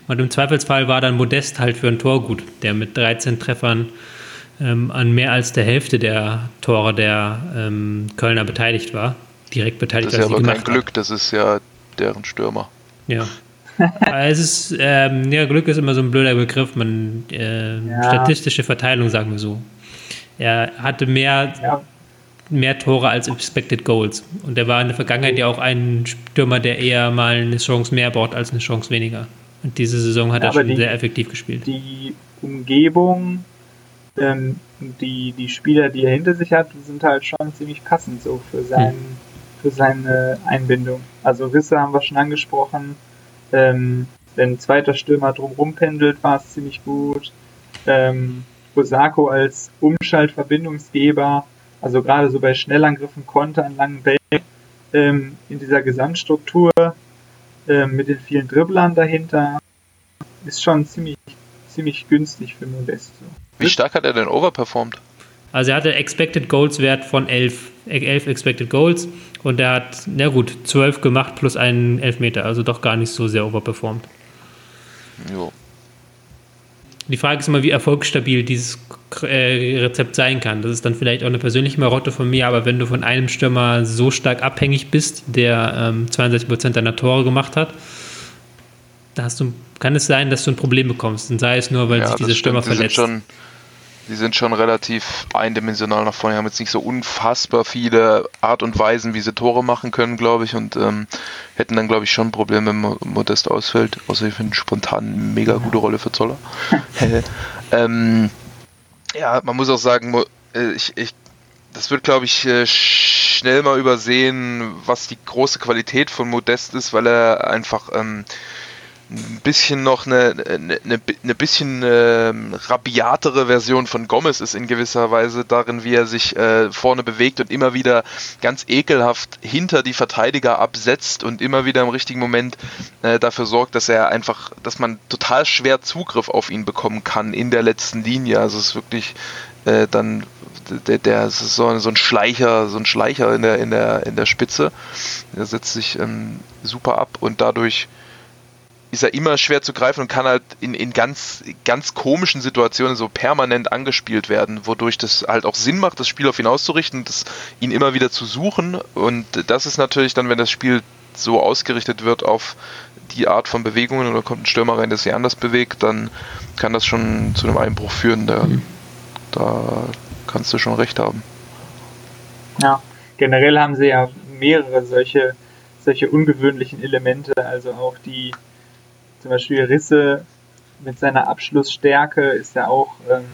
Und im Zweifelsfall war dann Modest halt für ein Tor gut, der mit 13 Treffern ähm, an mehr als der Hälfte der Tore der ähm, Kölner beteiligt war. Direkt beteiligt. Das ist ja aber kein Glück, das ist ja deren Stürmer. Ja. es ist, ähm, ja, Glück ist immer so ein blöder Begriff, man, äh, ja. statistische Verteilung, sagen wir so. Er hatte mehr ja mehr Tore als Expected Goals. Und er war in der Vergangenheit ja auch ein Stürmer, der eher mal eine Chance mehr baut als eine Chance weniger. Und diese Saison hat ja, er schon die, sehr effektiv gespielt. Die Umgebung, ähm, die, die Spieler, die er hinter sich hat, sind halt schon ziemlich passend so für, sein, hm. für seine Einbindung. Also Risse haben wir schon angesprochen. Ähm, wenn ein zweiter Stürmer drumherum pendelt, war es ziemlich gut. Ähm, Osako als Umschaltverbindungsgeber also gerade so bei Schnellangriffen, Konter an langen Bällen, ähm, in dieser Gesamtstruktur ähm, mit den vielen Dribblern dahinter, ist schon ziemlich, ziemlich günstig für Modesto. Wie stark hat er denn overperformed? Also er hatte Expected Goals Wert von 11, 11 Expected Goals und er hat, na gut, 12 gemacht plus einen Elfmeter, also doch gar nicht so sehr overperformed. Jo. Die Frage ist immer, wie erfolgsstabil dieses äh, Rezept sein kann. Das ist dann vielleicht auch eine persönliche Marotte von mir, aber wenn du von einem Stürmer so stark abhängig bist, der ähm, 62% deiner Tore gemacht hat, da hast du, kann es sein, dass du ein Problem bekommst. Und sei es nur, weil ja, sich diese Stürmer verletzt. Schon, die sind schon relativ eindimensional nach vorne. Die haben jetzt nicht so unfassbar viele Art und Weisen, wie sie Tore machen können, glaube ich, und ähm, hätten dann, glaube ich, schon Probleme, wenn Modest ausfällt. Außer ich finde spontan eine mega gute Rolle für Zoller. ähm, ja, man muss auch sagen, äh, ich, ich, das wird, glaube ich, äh, schnell mal übersehen, was die große Qualität von Modest ist, weil er einfach ähm, ein bisschen noch eine, eine, eine bisschen äh, rabiatere Version von Gomez ist in gewisser Weise darin, wie er sich äh, vorne bewegt und immer wieder ganz ekelhaft hinter die Verteidiger absetzt und immer wieder im richtigen Moment äh, dafür sorgt, dass er einfach, dass man total schwer Zugriff auf ihn bekommen kann in der letzten Linie. Also es ist wirklich äh, dann der, der ist so, so, ein Schleicher, so ein Schleicher in der, in der, in der Spitze. Der setzt sich ähm, super ab und dadurch ist er immer schwer zu greifen und kann halt in, in ganz, ganz komischen Situationen so permanent angespielt werden, wodurch das halt auch Sinn macht, das Spiel auf ihn auszurichten, das, ihn immer wieder zu suchen. Und das ist natürlich dann, wenn das Spiel so ausgerichtet wird auf die Art von Bewegungen oder kommt ein Stürmer rein, der sich anders bewegt, dann kann das schon zu einem Einbruch führen. Da, mhm. da kannst du schon recht haben. Ja, generell haben sie ja mehrere solche, solche ungewöhnlichen Elemente, also auch die zum Beispiel Risse mit seiner Abschlussstärke ist ja auch ähm,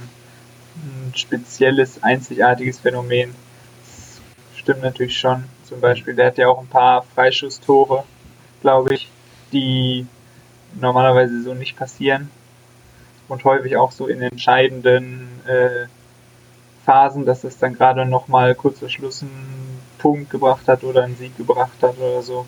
ein spezielles, einzigartiges Phänomen. Das stimmt natürlich schon. Zum Beispiel, der hat ja auch ein paar Freischusstore, glaube ich, die normalerweise so nicht passieren. Und häufig auch so in entscheidenden äh, Phasen, dass es dann gerade nochmal kurz vor Schluss einen Punkt gebracht hat oder einen Sieg gebracht hat oder so.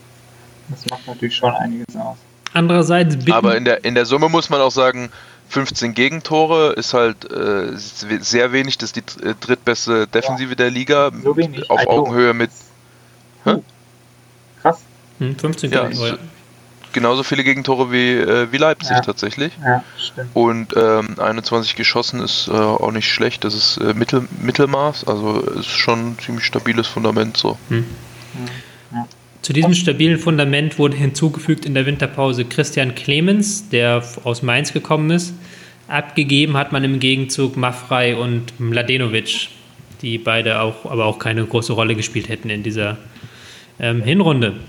Das macht natürlich schon einiges aus. Andererseits Aber in der, in der Summe muss man auch sagen, 15 Gegentore ist halt äh, sehr wenig. Das ist die äh, drittbeste Defensive ja. der Liga. So wenig. Auf also, Augenhöhe mit. Hä? Krass. Hm, 15 ja, Gegentore. genauso viele Gegentore wie, äh, wie Leipzig Ja. tatsächlich. Ja, stimmt. Und ähm, 21 geschossen ist äh, auch nicht schlecht. Das ist äh, Mittel, Mittelmaß, also ist schon ein ziemlich stabiles Fundament so. Hm. Zu diesem stabilen Fundament wurde hinzugefügt in der Winterpause Christian Clemens, der aus Mainz gekommen ist. Abgegeben hat man im Gegenzug Maffrey und Mladenovic, die beide auch, aber auch keine große Rolle gespielt hätten in dieser ähm, Hinrunde.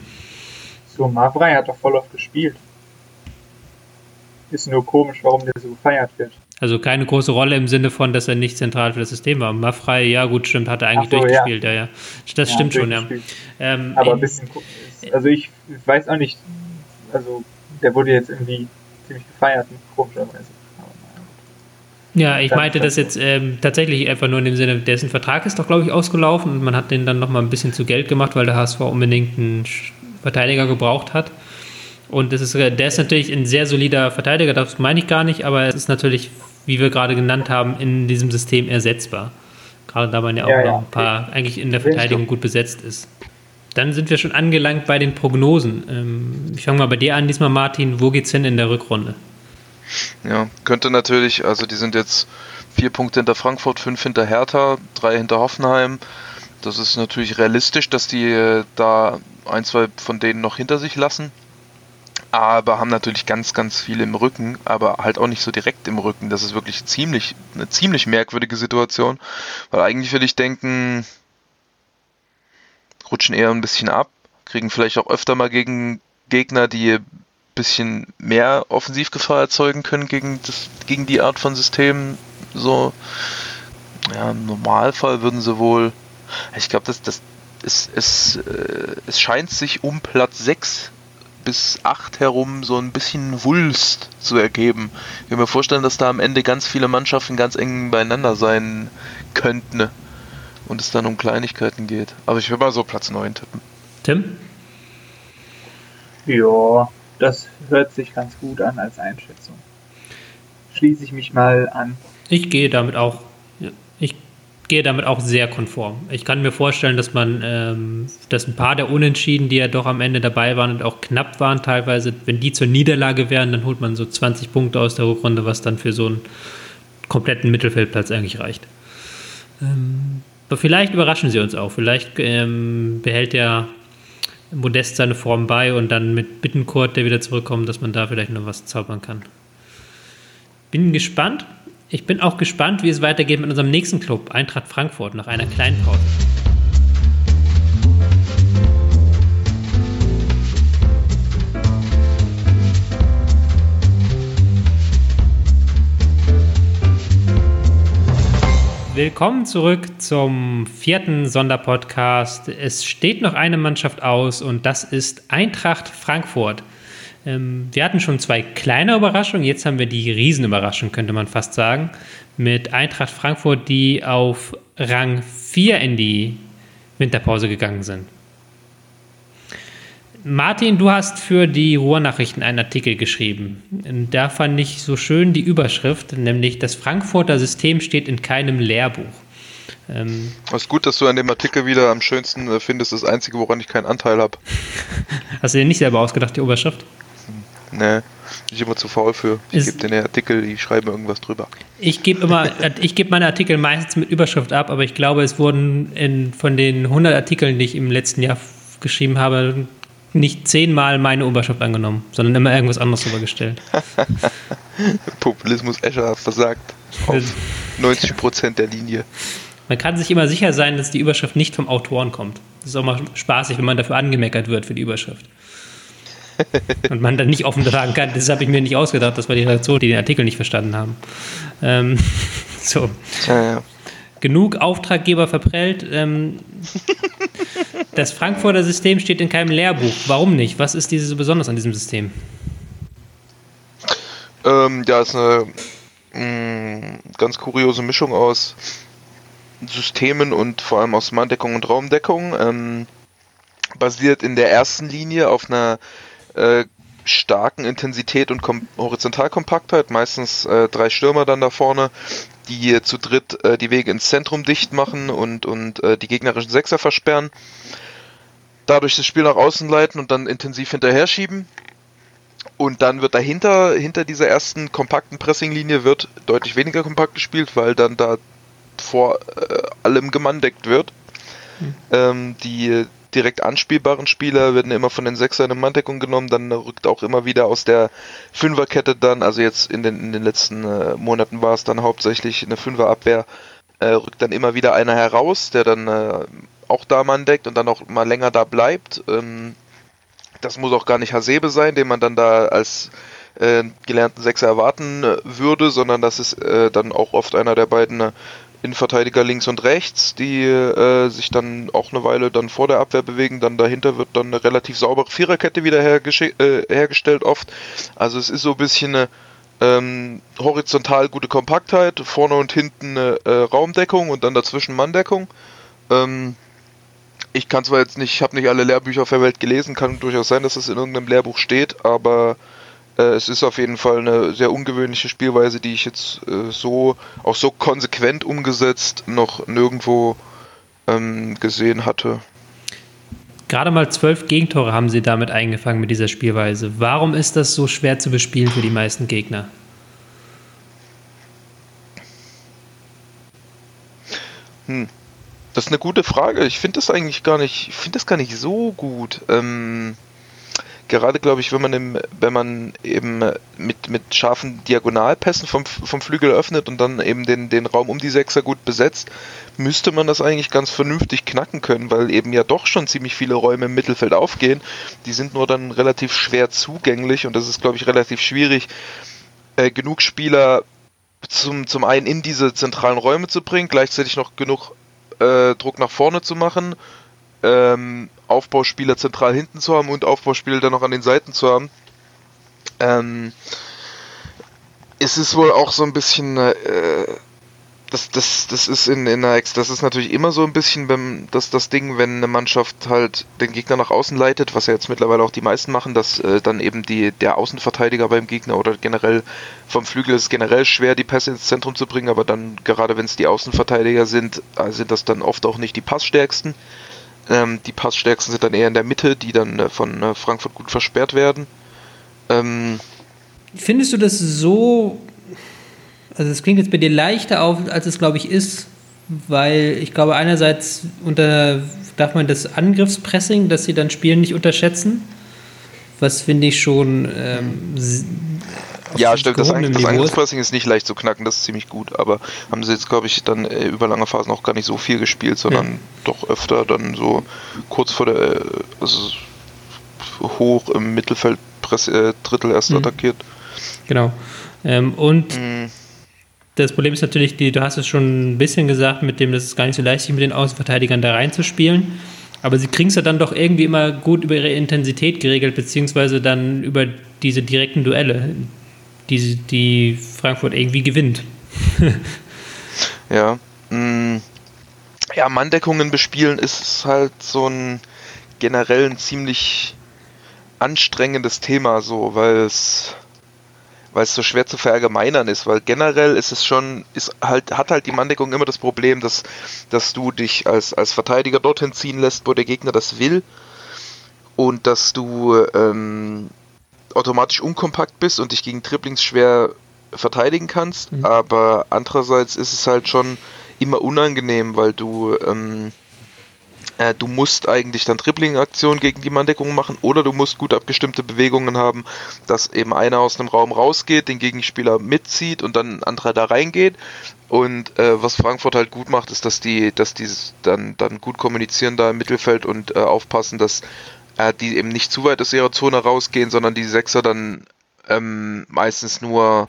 So, Mavrei hat doch voll oft gespielt. Ist nur komisch, warum der so gefeiert wird. Also keine große Rolle im Sinne von, dass er nicht zentral für das System war. Maffrey, ja gut, stimmt, hat er eigentlich so, durchgespielt, ja, ja. Das Ja, stimmt schon, ja. Ähm, Aber ein in- bisschen, also ich weiß auch nicht, also der wurde jetzt irgendwie ziemlich gefeiert, komischerweise. Naja. Ja, ich meinte das jetzt ähm, tatsächlich einfach nur in dem Sinne, dessen Vertrag ist doch, glaube ich, ausgelaufen und man hat den dann nochmal ein bisschen zu Geld gemacht, weil der HSV unbedingt einen Verteidiger gebraucht hat. Und das ist, der ist natürlich ein sehr solider Verteidiger, das meine ich gar nicht, aber es ist natürlich, wie wir gerade genannt haben, in diesem System ersetzbar. Gerade da man ja auch Ja, noch ja. ein paar eigentlich in der. Verteidigung gut besetzt ist. Dann sind wir schon angelangt bei den Prognosen. Ähm, ich fange mal bei dir an, diesmal Martin. Wo geht's hin in der Rückrunde? Ja, könnte natürlich, also die sind jetzt vier Punkte hinter Frankfurt, fünf hinter Hertha, drei hinter Hoffenheim. Das ist natürlich realistisch, dass die äh, da ein, zwei von denen noch hinter sich lassen. Aber haben natürlich ganz, ganz viel im Rücken, aber halt auch nicht so direkt im Rücken. Das ist wirklich ziemlich, eine ziemlich merkwürdige Situation. Weil eigentlich würde ich denken, rutschen eher ein bisschen ab, kriegen vielleicht auch öfter mal gegen Gegner, die ein bisschen mehr Offensivgefahr erzeugen können gegen, das, gegen die Art von System. So, ja, im Normalfall würden sie wohl, ich glaube, das, das, es, es, äh, es scheint sich um Platz 6 bis 8 herum so ein bisschen Wulst zu ergeben. Ich kann mir vorstellen, dass da am Ende ganz viele Mannschaften ganz eng beieinander sein könnten und es dann um Kleinigkeiten geht. Aber ich würde mal so Platz 9 tippen. Tim? Ja, das hört sich ganz gut an als Einschätzung. Schließe ich mich mal an. Ich gehe damit auch, gehe damit auch sehr konform. Ich kann mir vorstellen, dass man, ähm, dass ein paar der Unentschieden, die ja doch am Ende dabei waren und auch knapp waren teilweise, wenn die zur Niederlage wären, dann holt man so 20 Punkte aus der Rückrunde, was dann für so einen kompletten Mittelfeldplatz eigentlich reicht. Ähm, aber vielleicht überraschen sie uns auch. Vielleicht ähm, behält ja Modest seine Form bei und dann mit Bittenkurt, der wieder zurückkommt, dass man da vielleicht noch was zaubern kann. Bin gespannt. Ich bin auch gespannt, wie es weitergeht mit unserem nächsten Club, Eintracht Frankfurt, nach einer kleinen Pause. Willkommen zurück zum vierten Sonderpodcast. Es steht noch eine Mannschaft aus und das ist Eintracht Frankfurt. Ähm, wir hatten schon zwei kleine Überraschungen, jetzt haben wir die Riesenüberraschung, könnte man fast sagen, mit Eintracht Frankfurt, die auf Rang 4 in die Winterpause gegangen sind. Martin, du hast für die Ruhrnachrichten einen Artikel geschrieben. Da fand ich so schön die Überschrift, nämlich das Frankfurter System steht in keinem Lehrbuch. Ähm, Es ist gut, dass du an dem Artikel wieder am schönsten äh, findest. Das Einzige, woran ich keinen Anteil habe. hast du dir nicht selber ausgedacht, die Überschrift? Nee, bin ich immer zu faul für. Ich gebe den Artikel, die schreiben irgendwas drüber. Ich gebe immer, ich gebe meine Artikel meistens mit Überschrift ab, aber ich glaube, es wurden in, von den 100 Artikeln, die ich im letzten Jahr geschrieben habe, nicht zehnmal meine Überschrift angenommen, sondern immer irgendwas anderes drüber gestellt. Populismus Escher hat versagt. Auf 90% der Linie. Man kann sich immer sicher sein, dass die Überschrift nicht vom Autoren kommt. Das ist auch mal spaßig, wenn man dafür angemeckert wird für die Überschrift. Und man dann nicht offen sagen kann, das habe ich mir nicht ausgedacht, das war die Redaktion, die den Artikel nicht verstanden haben. Ähm, so. Tja, ja. genug Auftraggeber verprellt. Ähm, das Frankfurter System steht in keinem Lehrbuch. Warum nicht? Was ist diese so besonders an diesem System? Ähm, ja, ist eine mh, ganz kuriose Mischung aus Systemen und vor allem aus Manndeckung und Raumdeckung. Ähm, basiert in der ersten Linie auf einer äh, starken Intensität und Kom Horizontalkompaktheit. Meistens äh, drei Stürmer dann da vorne, die zu dritt äh, die Wege ins Zentrum dicht machen und, und äh, die gegnerischen Sechser versperren. Dadurch das Spiel nach außen leiten und dann intensiv hinterher schieben. und dann wird dahinter, hinter dieser ersten kompakten Pressinglinie wird deutlich weniger kompakt gespielt, weil dann da vor äh, allem gemandeckt wird. Mhm. Ähm, die direkt anspielbaren Spieler werden immer von den Sechsern in Manndeckung genommen, dann rückt auch immer wieder aus der Fünferkette dann, also jetzt in den, in den letzten äh, Monaten war es dann hauptsächlich eine Fünferabwehr, äh, rückt dann immer wieder einer heraus, der dann äh, auch da Mann deckt und dann auch mal länger da bleibt. Ähm, das muss auch gar nicht Hasebe sein, den man dann da als äh, gelernten Sechser erwarten äh, würde, sondern das ist äh, dann auch oft einer der beiden Innenverteidiger links und rechts, die äh, sich dann auch eine Weile dann vor der Abwehr bewegen. Dann dahinter wird dann eine relativ saubere Viererkette wieder äh, hergestellt oft. Also es ist so ein bisschen eine ähm, horizontal gute Kompaktheit, vorne und hinten eine äh, Raumdeckung und dann dazwischen Manndeckung. Ähm, ich kann zwar jetzt nicht, ich habe nicht alle Lehrbücher auf der Welt gelesen, kann durchaus sein, dass es in irgendeinem Lehrbuch steht, aber es ist auf jeden Fall eine sehr ungewöhnliche Spielweise, die ich jetzt äh, so, auch so konsequent umgesetzt noch nirgendwo ähm, gesehen hatte. Gerade mal zwölf Gegentore haben sie damit eingefangen mit dieser Spielweise. Warum ist das so schwer zu bespielen für die meisten Gegner? Hm. Das ist eine gute Frage. Ich finde das eigentlich gar nicht, ich finde das gar nicht so gut. Ähm, gerade glaube ich, wenn man im, wenn man eben mit, mit scharfen Diagonalpässen vom, vom Flügel öffnet und dann eben den, den Raum um die Sechser gut besetzt, müsste man das eigentlich ganz vernünftig knacken können, weil eben ja doch schon ziemlich viele Räume im Mittelfeld aufgehen. Die sind nur dann relativ schwer zugänglich und das ist, glaube ich, relativ schwierig, äh, genug Spieler zum, zum einen in diese zentralen Räume zu bringen, gleichzeitig noch genug äh, Druck nach vorne zu machen, ähm, Aufbauspieler zentral hinten zu haben und Aufbauspieler dann noch an den Seiten zu haben. Ähm, es ist wohl auch so ein bisschen, äh, das, das, das ist in, in der Ex, das ist natürlich immer so ein bisschen beim, das, das Ding, wenn eine Mannschaft halt den Gegner nach außen leitet, was ja jetzt mittlerweile auch die meisten machen, dass äh, dann eben die, der Außenverteidiger beim Gegner oder generell vom Flügel ist es generell schwer, die Pässe ins Zentrum zu bringen, aber dann, gerade wenn es die Außenverteidiger sind, äh, sind das dann oft auch nicht die passstärksten. Ähm, die passstärksten sind dann eher in der Mitte, die dann äh, von äh, Frankfurt gut versperrt werden. Ähm, Findest du das so also es klingt jetzt bei dir leichter auf, als es glaube ich ist, weil ich glaube einerseits unter darf man das Angriffspressing, das sie dann spielen, nicht unterschätzen. Was finde ich schon ähm, ja, stimmt. Das, das Angriffspressing ist nicht leicht zu knacken, das ist ziemlich gut. Aber haben sie jetzt, glaube ich, dann äh, über lange Phasen auch gar nicht so viel gespielt, sondern ja. doch öfter dann so kurz vor der, äh, also hoch im Mittelfeld äh, Drittel erst mhm. attackiert. Genau. Ähm, und mhm das Problem ist natürlich, die, du hast es schon ein bisschen gesagt, mit dem, das ist gar nicht so leicht, sich mit den Außenverteidigern da reinzuspielen. Aber sie kriegen es ja dann doch irgendwie immer gut über ihre Intensität geregelt, beziehungsweise dann über diese direkten Duelle, die, die Frankfurt irgendwie gewinnt. ja. Mh, mm, ja, Manndeckungen bespielen ist halt so ein generell ein ziemlich anstrengendes Thema, so, weil es weil es so schwer zu verallgemeinern ist, weil generell ist es schon, ist halt, hat halt die Manndeckung immer das Problem, dass, dass du dich als, als Verteidiger dorthin ziehen lässt, wo der Gegner das will und dass du ähm, automatisch unkompakt bist und dich gegen Triplings schwer verteidigen kannst, mhm. aber andererseits ist es halt schon immer unangenehm, weil du ähm, äh, du musst eigentlich dann Dribbling-Aktionen gegen die Manndeckung machen oder du musst gut abgestimmte Bewegungen haben, dass eben einer aus einem Raum rausgeht, den Gegenspieler mitzieht und dann ein anderer da reingeht. Und äh, was Frankfurt halt gut macht, ist, dass die, dass die dann, dann gut kommunizieren da im Mittelfeld und äh, aufpassen, dass äh, die eben nicht zu weit aus ihrer Zone rausgehen, sondern die Sechser dann ähm, meistens nur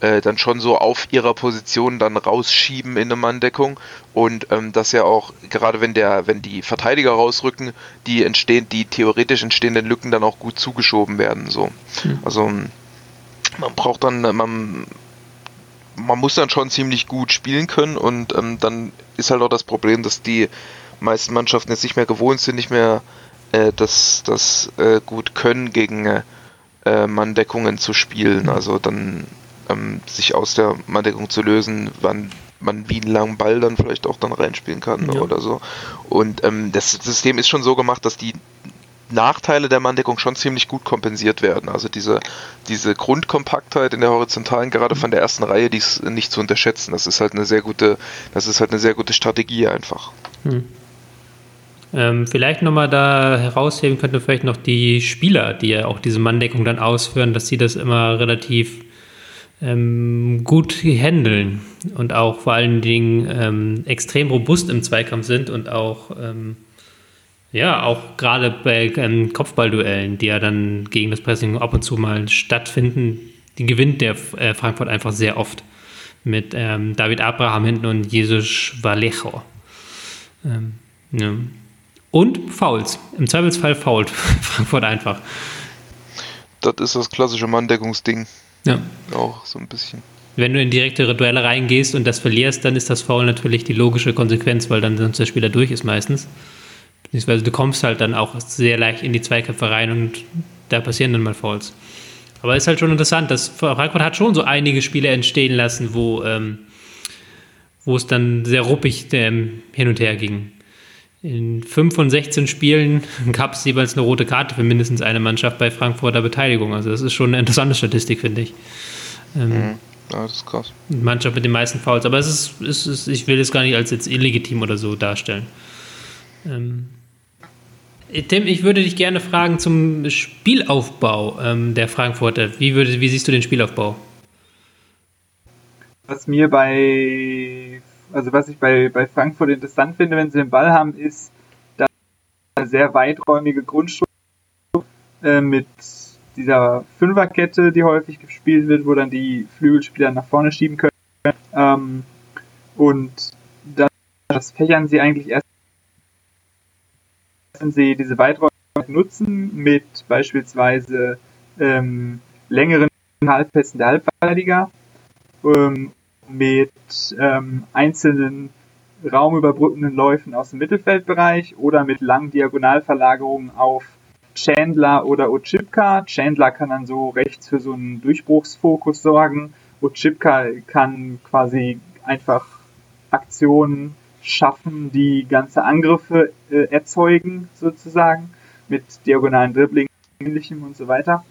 äh, dann schon so auf ihrer Position dann rausschieben in eine Manndeckung und ähm, dass ja auch gerade wenn der wenn die Verteidiger rausrücken, die entstehen die theoretisch entstehenden Lücken dann auch gut zugeschoben werden so. Mhm. Also man braucht dann man man muss dann schon ziemlich gut spielen können und ähm, dann ist halt auch das Problem, dass die meisten Mannschaften jetzt nicht mehr gewohnt sind, nicht mehr äh, das, das äh, gut können gegen äh, Manndeckungen zu spielen. Also dann ähm, sich aus der Manndeckung zu lösen, wann man wie einen langen Ball dann vielleicht auch dann reinspielen kann ja. oder so. Und ähm, das System ist schon so gemacht, dass die Nachteile der Manndeckung schon ziemlich gut kompensiert werden. Also diese, diese Grundkompaktheit in der horizontalen, gerade von der ersten Reihe, die ist nicht zu unterschätzen. Das ist halt eine sehr gute, das ist halt eine sehr gute Strategie einfach. Hm. Ähm, vielleicht nochmal da herausheben könnte vielleicht noch die Spieler, die ja auch diese Manndeckung dann ausführen, dass sie das immer relativ ähm, gut handeln und auch vor allen Dingen ähm, extrem robust im Zweikampf sind und auch ähm, ja, auch gerade bei ähm, Kopfballduellen, die ja dann gegen das Pressing ab und zu mal stattfinden, die gewinnt der äh, Frankfurt einfach sehr oft. Mit ähm, David Abraham hinten und Jesus Vallejo. Ähm, ja. Und Fouls. Im Zweifelsfall fault Frankfurt einfach. Das ist das klassische Manndeckungsding. Ja. Auch so ein bisschen. Wenn du in direktere Duelle reingehst und das verlierst, dann ist das Foul natürlich die logische Konsequenz, weil dann sonst der Spieler durch ist meistens. Beziehungsweise du kommst halt dann auch sehr leicht in die Zweikämpfe rein und da passieren dann mal Fouls. Aber es ist halt schon interessant, dass Frankfurt hat schon so einige Spiele entstehen lassen, wo, ähm, wo es dann sehr ruppig ähm, hin und her ging. In 5 von 16 Spielen gab es jeweils eine rote Karte für mindestens eine Mannschaft bei Frankfurter Beteiligung. Also das ist schon eine interessante Statistik, finde ich. Ähm, mhm. Ja, das ist krass. Mannschaft mit den meisten Fouls. Aber es ist, es ist, ich will es gar nicht als jetzt illegitim oder so darstellen. Ähm, Tim, ich würde dich gerne fragen zum Spielaufbau ähm, der Frankfurter. Wie, würde, wie siehst du den Spielaufbau? Was mir bei, also was ich bei, bei Frankfurt interessant finde, wenn sie den Ball haben, ist, dass eine sehr weiträumige Grundstruktur äh, mit dieser Fünferkette, die häufig gespielt wird, wo dann die Flügelspieler nach vorne schieben können. Ähm, und das, das fächern sie eigentlich erst wenn sie diese Weiträume nutzen mit beispielsweise ähm, längeren Halbpässen der Halbverteidiger, ähm, mit ähm, einzelnen raumüberbrückenden Läufen aus dem Mittelfeldbereich oder mit langen Diagonalverlagerungen auf Chandler oder Ochipka. Chandler kann dann so rechts für so einen Durchbruchsfokus sorgen. Ochipka kann quasi einfach Aktionen schaffen, die ganze Angriffe äh, erzeugen, sozusagen, mit diagonalen Dribbling, ähnlichem und so weiter.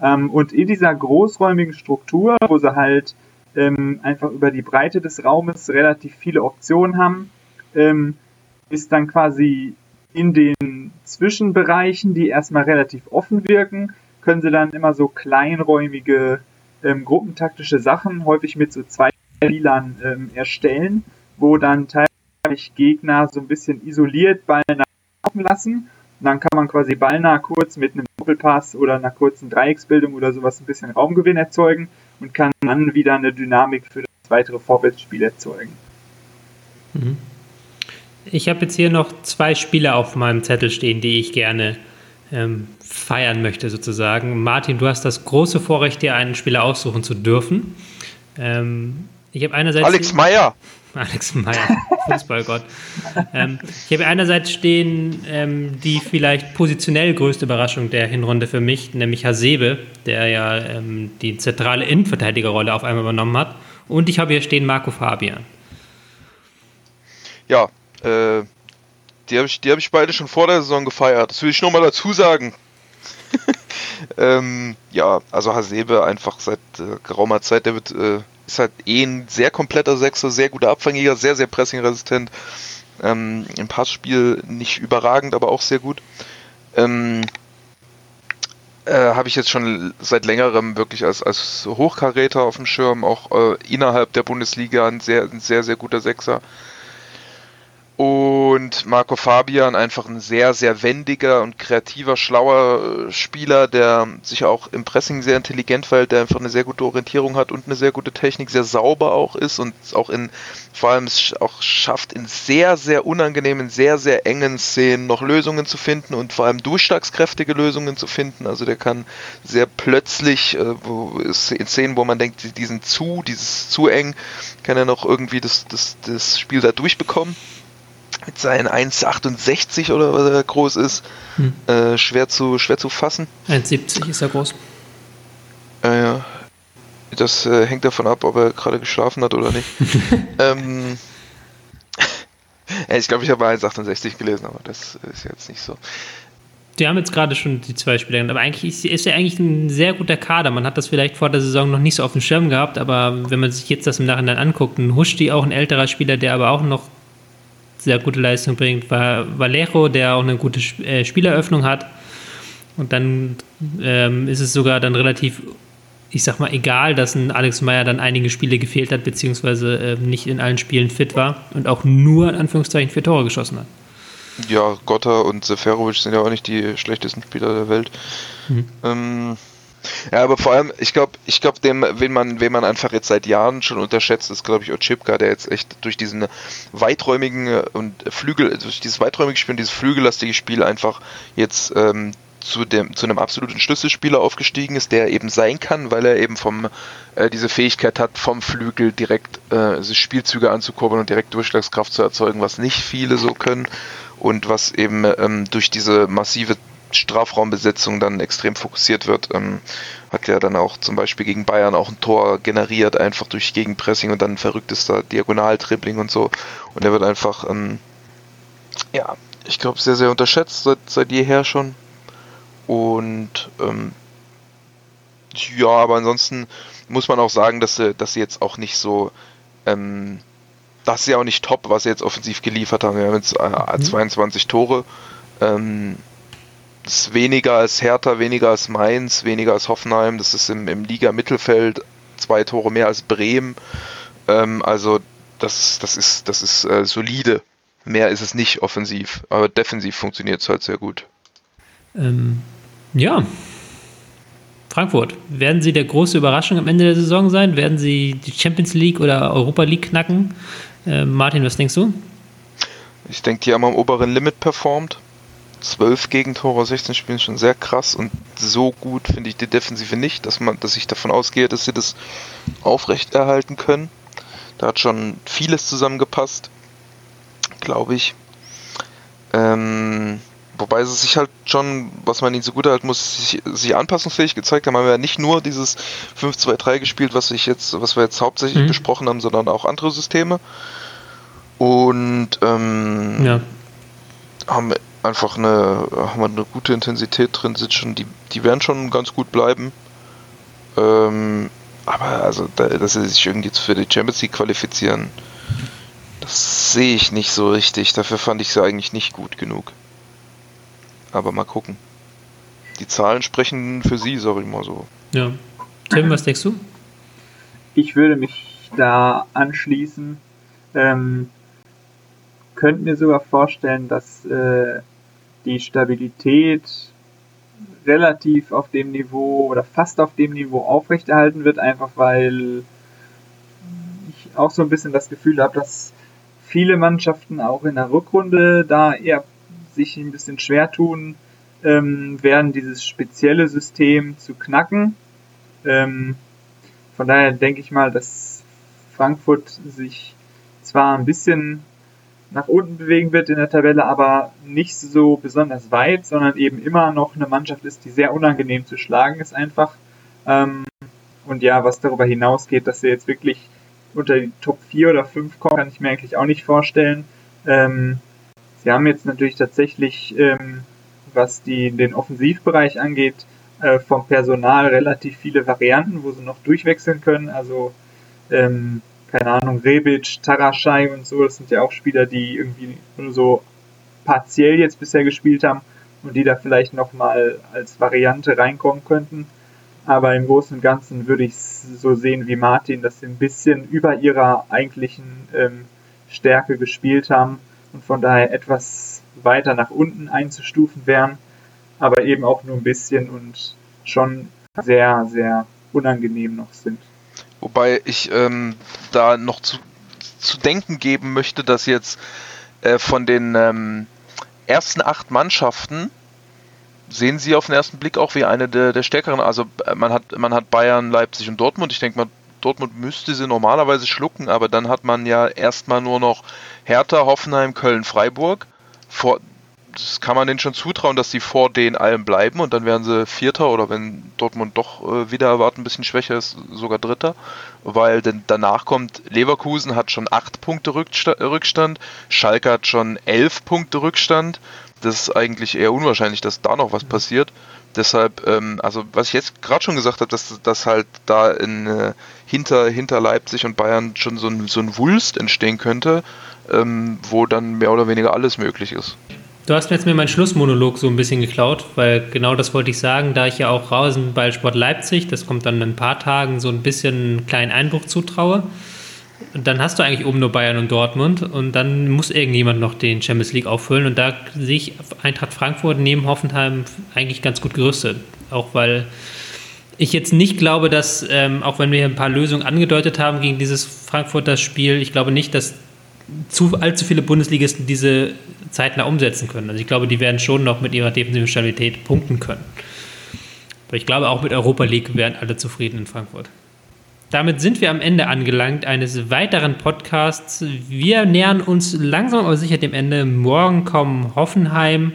Ähm, und in dieser großräumigen Struktur, wo sie halt ähm, einfach über die Breite des Raumes relativ viele Optionen haben, ähm, ist dann quasi in den Zwischenbereichen, die erstmal relativ offen wirken, können sie dann immer so kleinräumige ähm, gruppentaktische Sachen, häufig mit so zwei Spielern ähm, erstellen, wo dann teilweise Gegner so ein bisschen isoliert ballnah laufen lassen. Und dann kann man quasi ballnah kurz mit einem Doppelpass oder einer kurzen Dreiecksbildung oder sowas ein bisschen Raumgewinn erzeugen und kann dann wieder eine Dynamik für das weitere Vorwärtsspiel erzeugen. Mhm. Ich habe jetzt hier noch zwei Spiele auf meinem Zettel stehen, die ich gerne ähm, feiern möchte, sozusagen. Martin, du hast das große Vorrecht, dir einen Spieler aussuchen zu dürfen. Ähm, ich habe einerseits. Alex Meyer! Alex Meyer, Fußballgott. ähm, ich habe einerseits stehen ähm, die vielleicht positionell größte Überraschung der Hinrunde für mich, nämlich Hasebe, der ja ähm, die zentrale Innenverteidigerrolle auf einmal übernommen hat. Und ich habe hier stehen Marco Fabian. Ja, äh, die habe ich, hab ich beide schon vor der Saison gefeiert. Das will ich nochmal dazu sagen. ähm, ja, also Hasebe einfach seit äh, geraumer Zeit, der wird äh, ist halt eh ein sehr kompletter Sechser, sehr guter Abfangjäger, sehr, sehr pressingresistent. Ähm, Im Passspiel nicht überragend, aber auch sehr gut. Ähm, äh, Habe ich jetzt schon seit längerem wirklich als, als Hochkaräter auf dem Schirm, auch äh, innerhalb der Bundesliga ein sehr, ein sehr, sehr guter Sechser. Und Marco Fabian einfach ein sehr, sehr wendiger und kreativer, schlauer äh, Spieler, der sich auch im Pressing sehr intelligent verhält, der einfach eine sehr gute Orientierung hat und eine sehr gute Technik, sehr sauber auch ist und auch in, vor allem auch schafft, in sehr, sehr unangenehmen, sehr, sehr engen Szenen noch Lösungen zu finden und vor allem durchschlagskräftige Lösungen zu finden. Also der kann sehr plötzlich, äh, wo, in Szenen, wo man denkt, die sind zu, dieses zu eng, kann er noch irgendwie das, das, das Spiel da durchbekommen mit seinen 1,68 oder was er groß ist, hm. äh, schwer, zu, schwer zu fassen. 1,70 ist er groß. Äh, ja. Das äh, hängt davon ab, ob er gerade geschlafen hat oder nicht. ähm, ich glaube, ich habe 1,68 gelesen, aber das ist jetzt nicht so. Die haben jetzt gerade schon die zwei Spieler aber eigentlich ist ja eigentlich ein sehr guter Kader. Man hat das vielleicht vor der Saison noch nicht so auf dem Schirm gehabt, aber wenn man sich jetzt das im Nachhinein anguckt, ein Huschti, auch ein älterer Spieler, der aber auch noch sehr gute Leistung bringt, war Valero, der auch eine gute äh, Spieleröffnung hat. Und dann ähm, ist es sogar dann relativ, ich sag mal, egal, dass ein Alex Meyer dann einige Spiele gefehlt hat, beziehungsweise äh, nicht in allen Spielen fit war und auch nur in Anführungszeichen vier Tore geschossen hat. Ja, Gotta und Seferovic sind ja auch nicht die schlechtesten Spieler der Welt. Mhm. Ähm, ja, aber vor allem, ich glaube, ich glaube, dem, wen man, wen man einfach jetzt seit Jahren schon unterschätzt, ist, glaube ich, Ochipka, der jetzt echt durch diesen weiträumigen und Flügel, durch dieses weiträumige Spiel und dieses flügellastige Spiel einfach jetzt ähm, zu dem zu einem absoluten Schlüsselspieler aufgestiegen ist, der eben sein kann, weil er eben vom äh, diese Fähigkeit hat, vom Flügel direkt äh, Spielzüge anzukurbeln und direkt Durchschlagskraft zu erzeugen, was nicht viele so können und was eben ähm, durch diese massive Strafraumbesetzung dann extrem fokussiert wird. Ähm, hat ja dann auch zum Beispiel gegen Bayern auch ein Tor generiert, einfach durch Gegenpressing und dann ein verrücktester Diagonaltribbling und so. Und er wird einfach, ähm, ja, ich glaube, sehr, sehr unterschätzt seit, seit jeher schon. Und ähm, ja, aber ansonsten muss man auch sagen, dass sie, dass sie jetzt auch nicht so ähm, das ist ja auch nicht top, was sie jetzt offensiv geliefert haben. Wir haben jetzt äh, 22 mhm. Tore. Ähm, ist weniger als Hertha, weniger als Mainz, weniger als Hoffenheim. Das ist im, im Liga-Mittelfeld zwei Tore mehr als Bremen. Ähm, also das, das ist, das ist äh, solide. Mehr ist es nicht offensiv, aber defensiv funktioniert es halt sehr gut. Ähm, ja. Frankfurt, werden sie der große Überraschung am Ende der Saison sein? Werden sie die Champions League oder Europa League knacken? Äh, Martin, was denkst du? Ich denke, die haben am oberen Limit performt. 12 Gegentore aus 16 Spielen schon sehr krass und so gut finde ich die Defensive nicht, dass man, dass ich davon ausgehe, dass sie das aufrechterhalten können. Da hat schon vieles zusammengepasst, glaube ich. Ähm, wobei sie sich halt schon, was man ihnen so gut halten muss, sich, sich anpassungsfähig gezeigt haben. Haben wir ja nicht nur dieses 5-2-3 gespielt, was ich jetzt, was wir jetzt hauptsächlich mhm. besprochen haben, sondern auch andere Systeme. Und ähm, ja. haben einfach eine, haben eine gute Intensität drin, sind schon, die, die werden schon ganz gut bleiben. Ähm, aber also, da, dass sie sich irgendwie für die Champions League qualifizieren, das sehe ich nicht so richtig. Dafür fand ich sie eigentlich nicht gut genug. Aber mal gucken. Die Zahlen sprechen für sie, sag ich mal so. Ja. Tim, was denkst du? Ich würde mich da anschließen. Ähm, könnte mir sogar vorstellen, dass äh, die Stabilität relativ auf dem Niveau oder fast auf dem Niveau aufrechterhalten wird, einfach weil ich auch so ein bisschen das Gefühl habe, dass viele Mannschaften auch in der Rückrunde da eher sich ein bisschen schwer tun, ähm, werden dieses spezielle System zu knacken. Ähm, von daher denke ich mal, dass Frankfurt sich zwar ein bisschen nach unten bewegen wird in der Tabelle, aber nicht so besonders weit, sondern eben immer noch eine Mannschaft ist, die sehr unangenehm zu schlagen ist einfach. Ähm, und ja, was darüber hinausgeht, dass sie jetzt wirklich unter die Top 4 oder 5 kommen, kann ich mir eigentlich auch nicht vorstellen. Ähm, sie haben jetzt natürlich tatsächlich, ähm, was die, den Offensivbereich angeht, äh, vom Personal relativ viele Varianten, wo sie noch durchwechseln können. Also ähm, keine Ahnung, Rebic, Taraschai und so, das sind ja auch Spieler, die irgendwie nur so partiell jetzt bisher gespielt haben und die da vielleicht nochmal als Variante reinkommen könnten. Aber im Großen und Ganzen würde ich es so sehen wie Martin, dass sie ein bisschen über ihrer eigentlichen ähm, Stärke gespielt haben und von daher etwas weiter nach unten einzustufen wären, aber eben auch nur ein bisschen und schon sehr, sehr unangenehm noch sind. Wobei ich ähm, da noch zu, zu denken geben möchte, dass jetzt äh, von den ähm, ersten acht Mannschaften sehen sie auf den ersten Blick auch wie eine der, der stärkeren. Also äh, man hat, man hat Bayern, Leipzig und Dortmund. Ich denke mal, Dortmund müsste sie normalerweise schlucken, aber dann hat man ja erstmal nur noch Hertha, Hoffenheim, Köln, Freiburg. Vor, das kann man denen schon zutrauen, dass sie vor den allen bleiben und dann werden sie Vierter oder wenn Dortmund doch äh, wieder erwarten ein bisschen schwächer ist, sogar Dritter, weil denn danach kommt Leverkusen hat schon acht Punkte Rückstand, Schalke hat schon elf Punkte Rückstand, das ist eigentlich eher unwahrscheinlich, dass da noch was passiert. Deshalb, ähm, also was ich jetzt gerade schon gesagt habe, dass, dass halt da in, äh, hinter, hinter Leipzig und Bayern schon so ein, so ein Wulst entstehen könnte, ähm, wo dann mehr oder weniger alles möglich ist. Du hast mir jetzt mir meinen Schlussmonolog so ein bisschen geklaut, weil genau das wollte ich sagen, da ich ja auch Rasenballsport Leipzig, das kommt dann in ein paar Tagen, so ein bisschen einen kleinen Einbruch zutraue. Und dann hast du eigentlich oben nur Bayern und Dortmund und dann muss irgendjemand noch den Champions League auffüllen und da sehe ich Eintracht Frankfurt neben Hoffenheim eigentlich ganz gut gerüstet. Auch weil ich jetzt nicht glaube, dass, ähm, auch wenn wir ein paar Lösungen angedeutet haben gegen dieses Frankfurter Spiel, ich glaube nicht, dass zu, allzu viele Bundesligisten diese zeitnah umsetzen können. Also ich glaube, die werden schon noch mit ihrer defensiven Stabilität punkten können. Aber ich glaube, auch mit Europa League wären alle zufrieden in Frankfurt. Damit sind wir am Ende angelangt eines weiteren Podcasts. Wir nähern uns langsam aber sicher dem Ende. Morgen kommen Hoffenheim,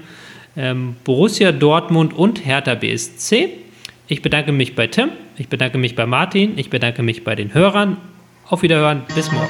ähm, Borussia Dortmund und Hertha BSC. Ich bedanke mich bei Tim, ich bedanke mich bei Martin, ich bedanke mich bei den Hörern. Auf Wiederhören, bis morgen.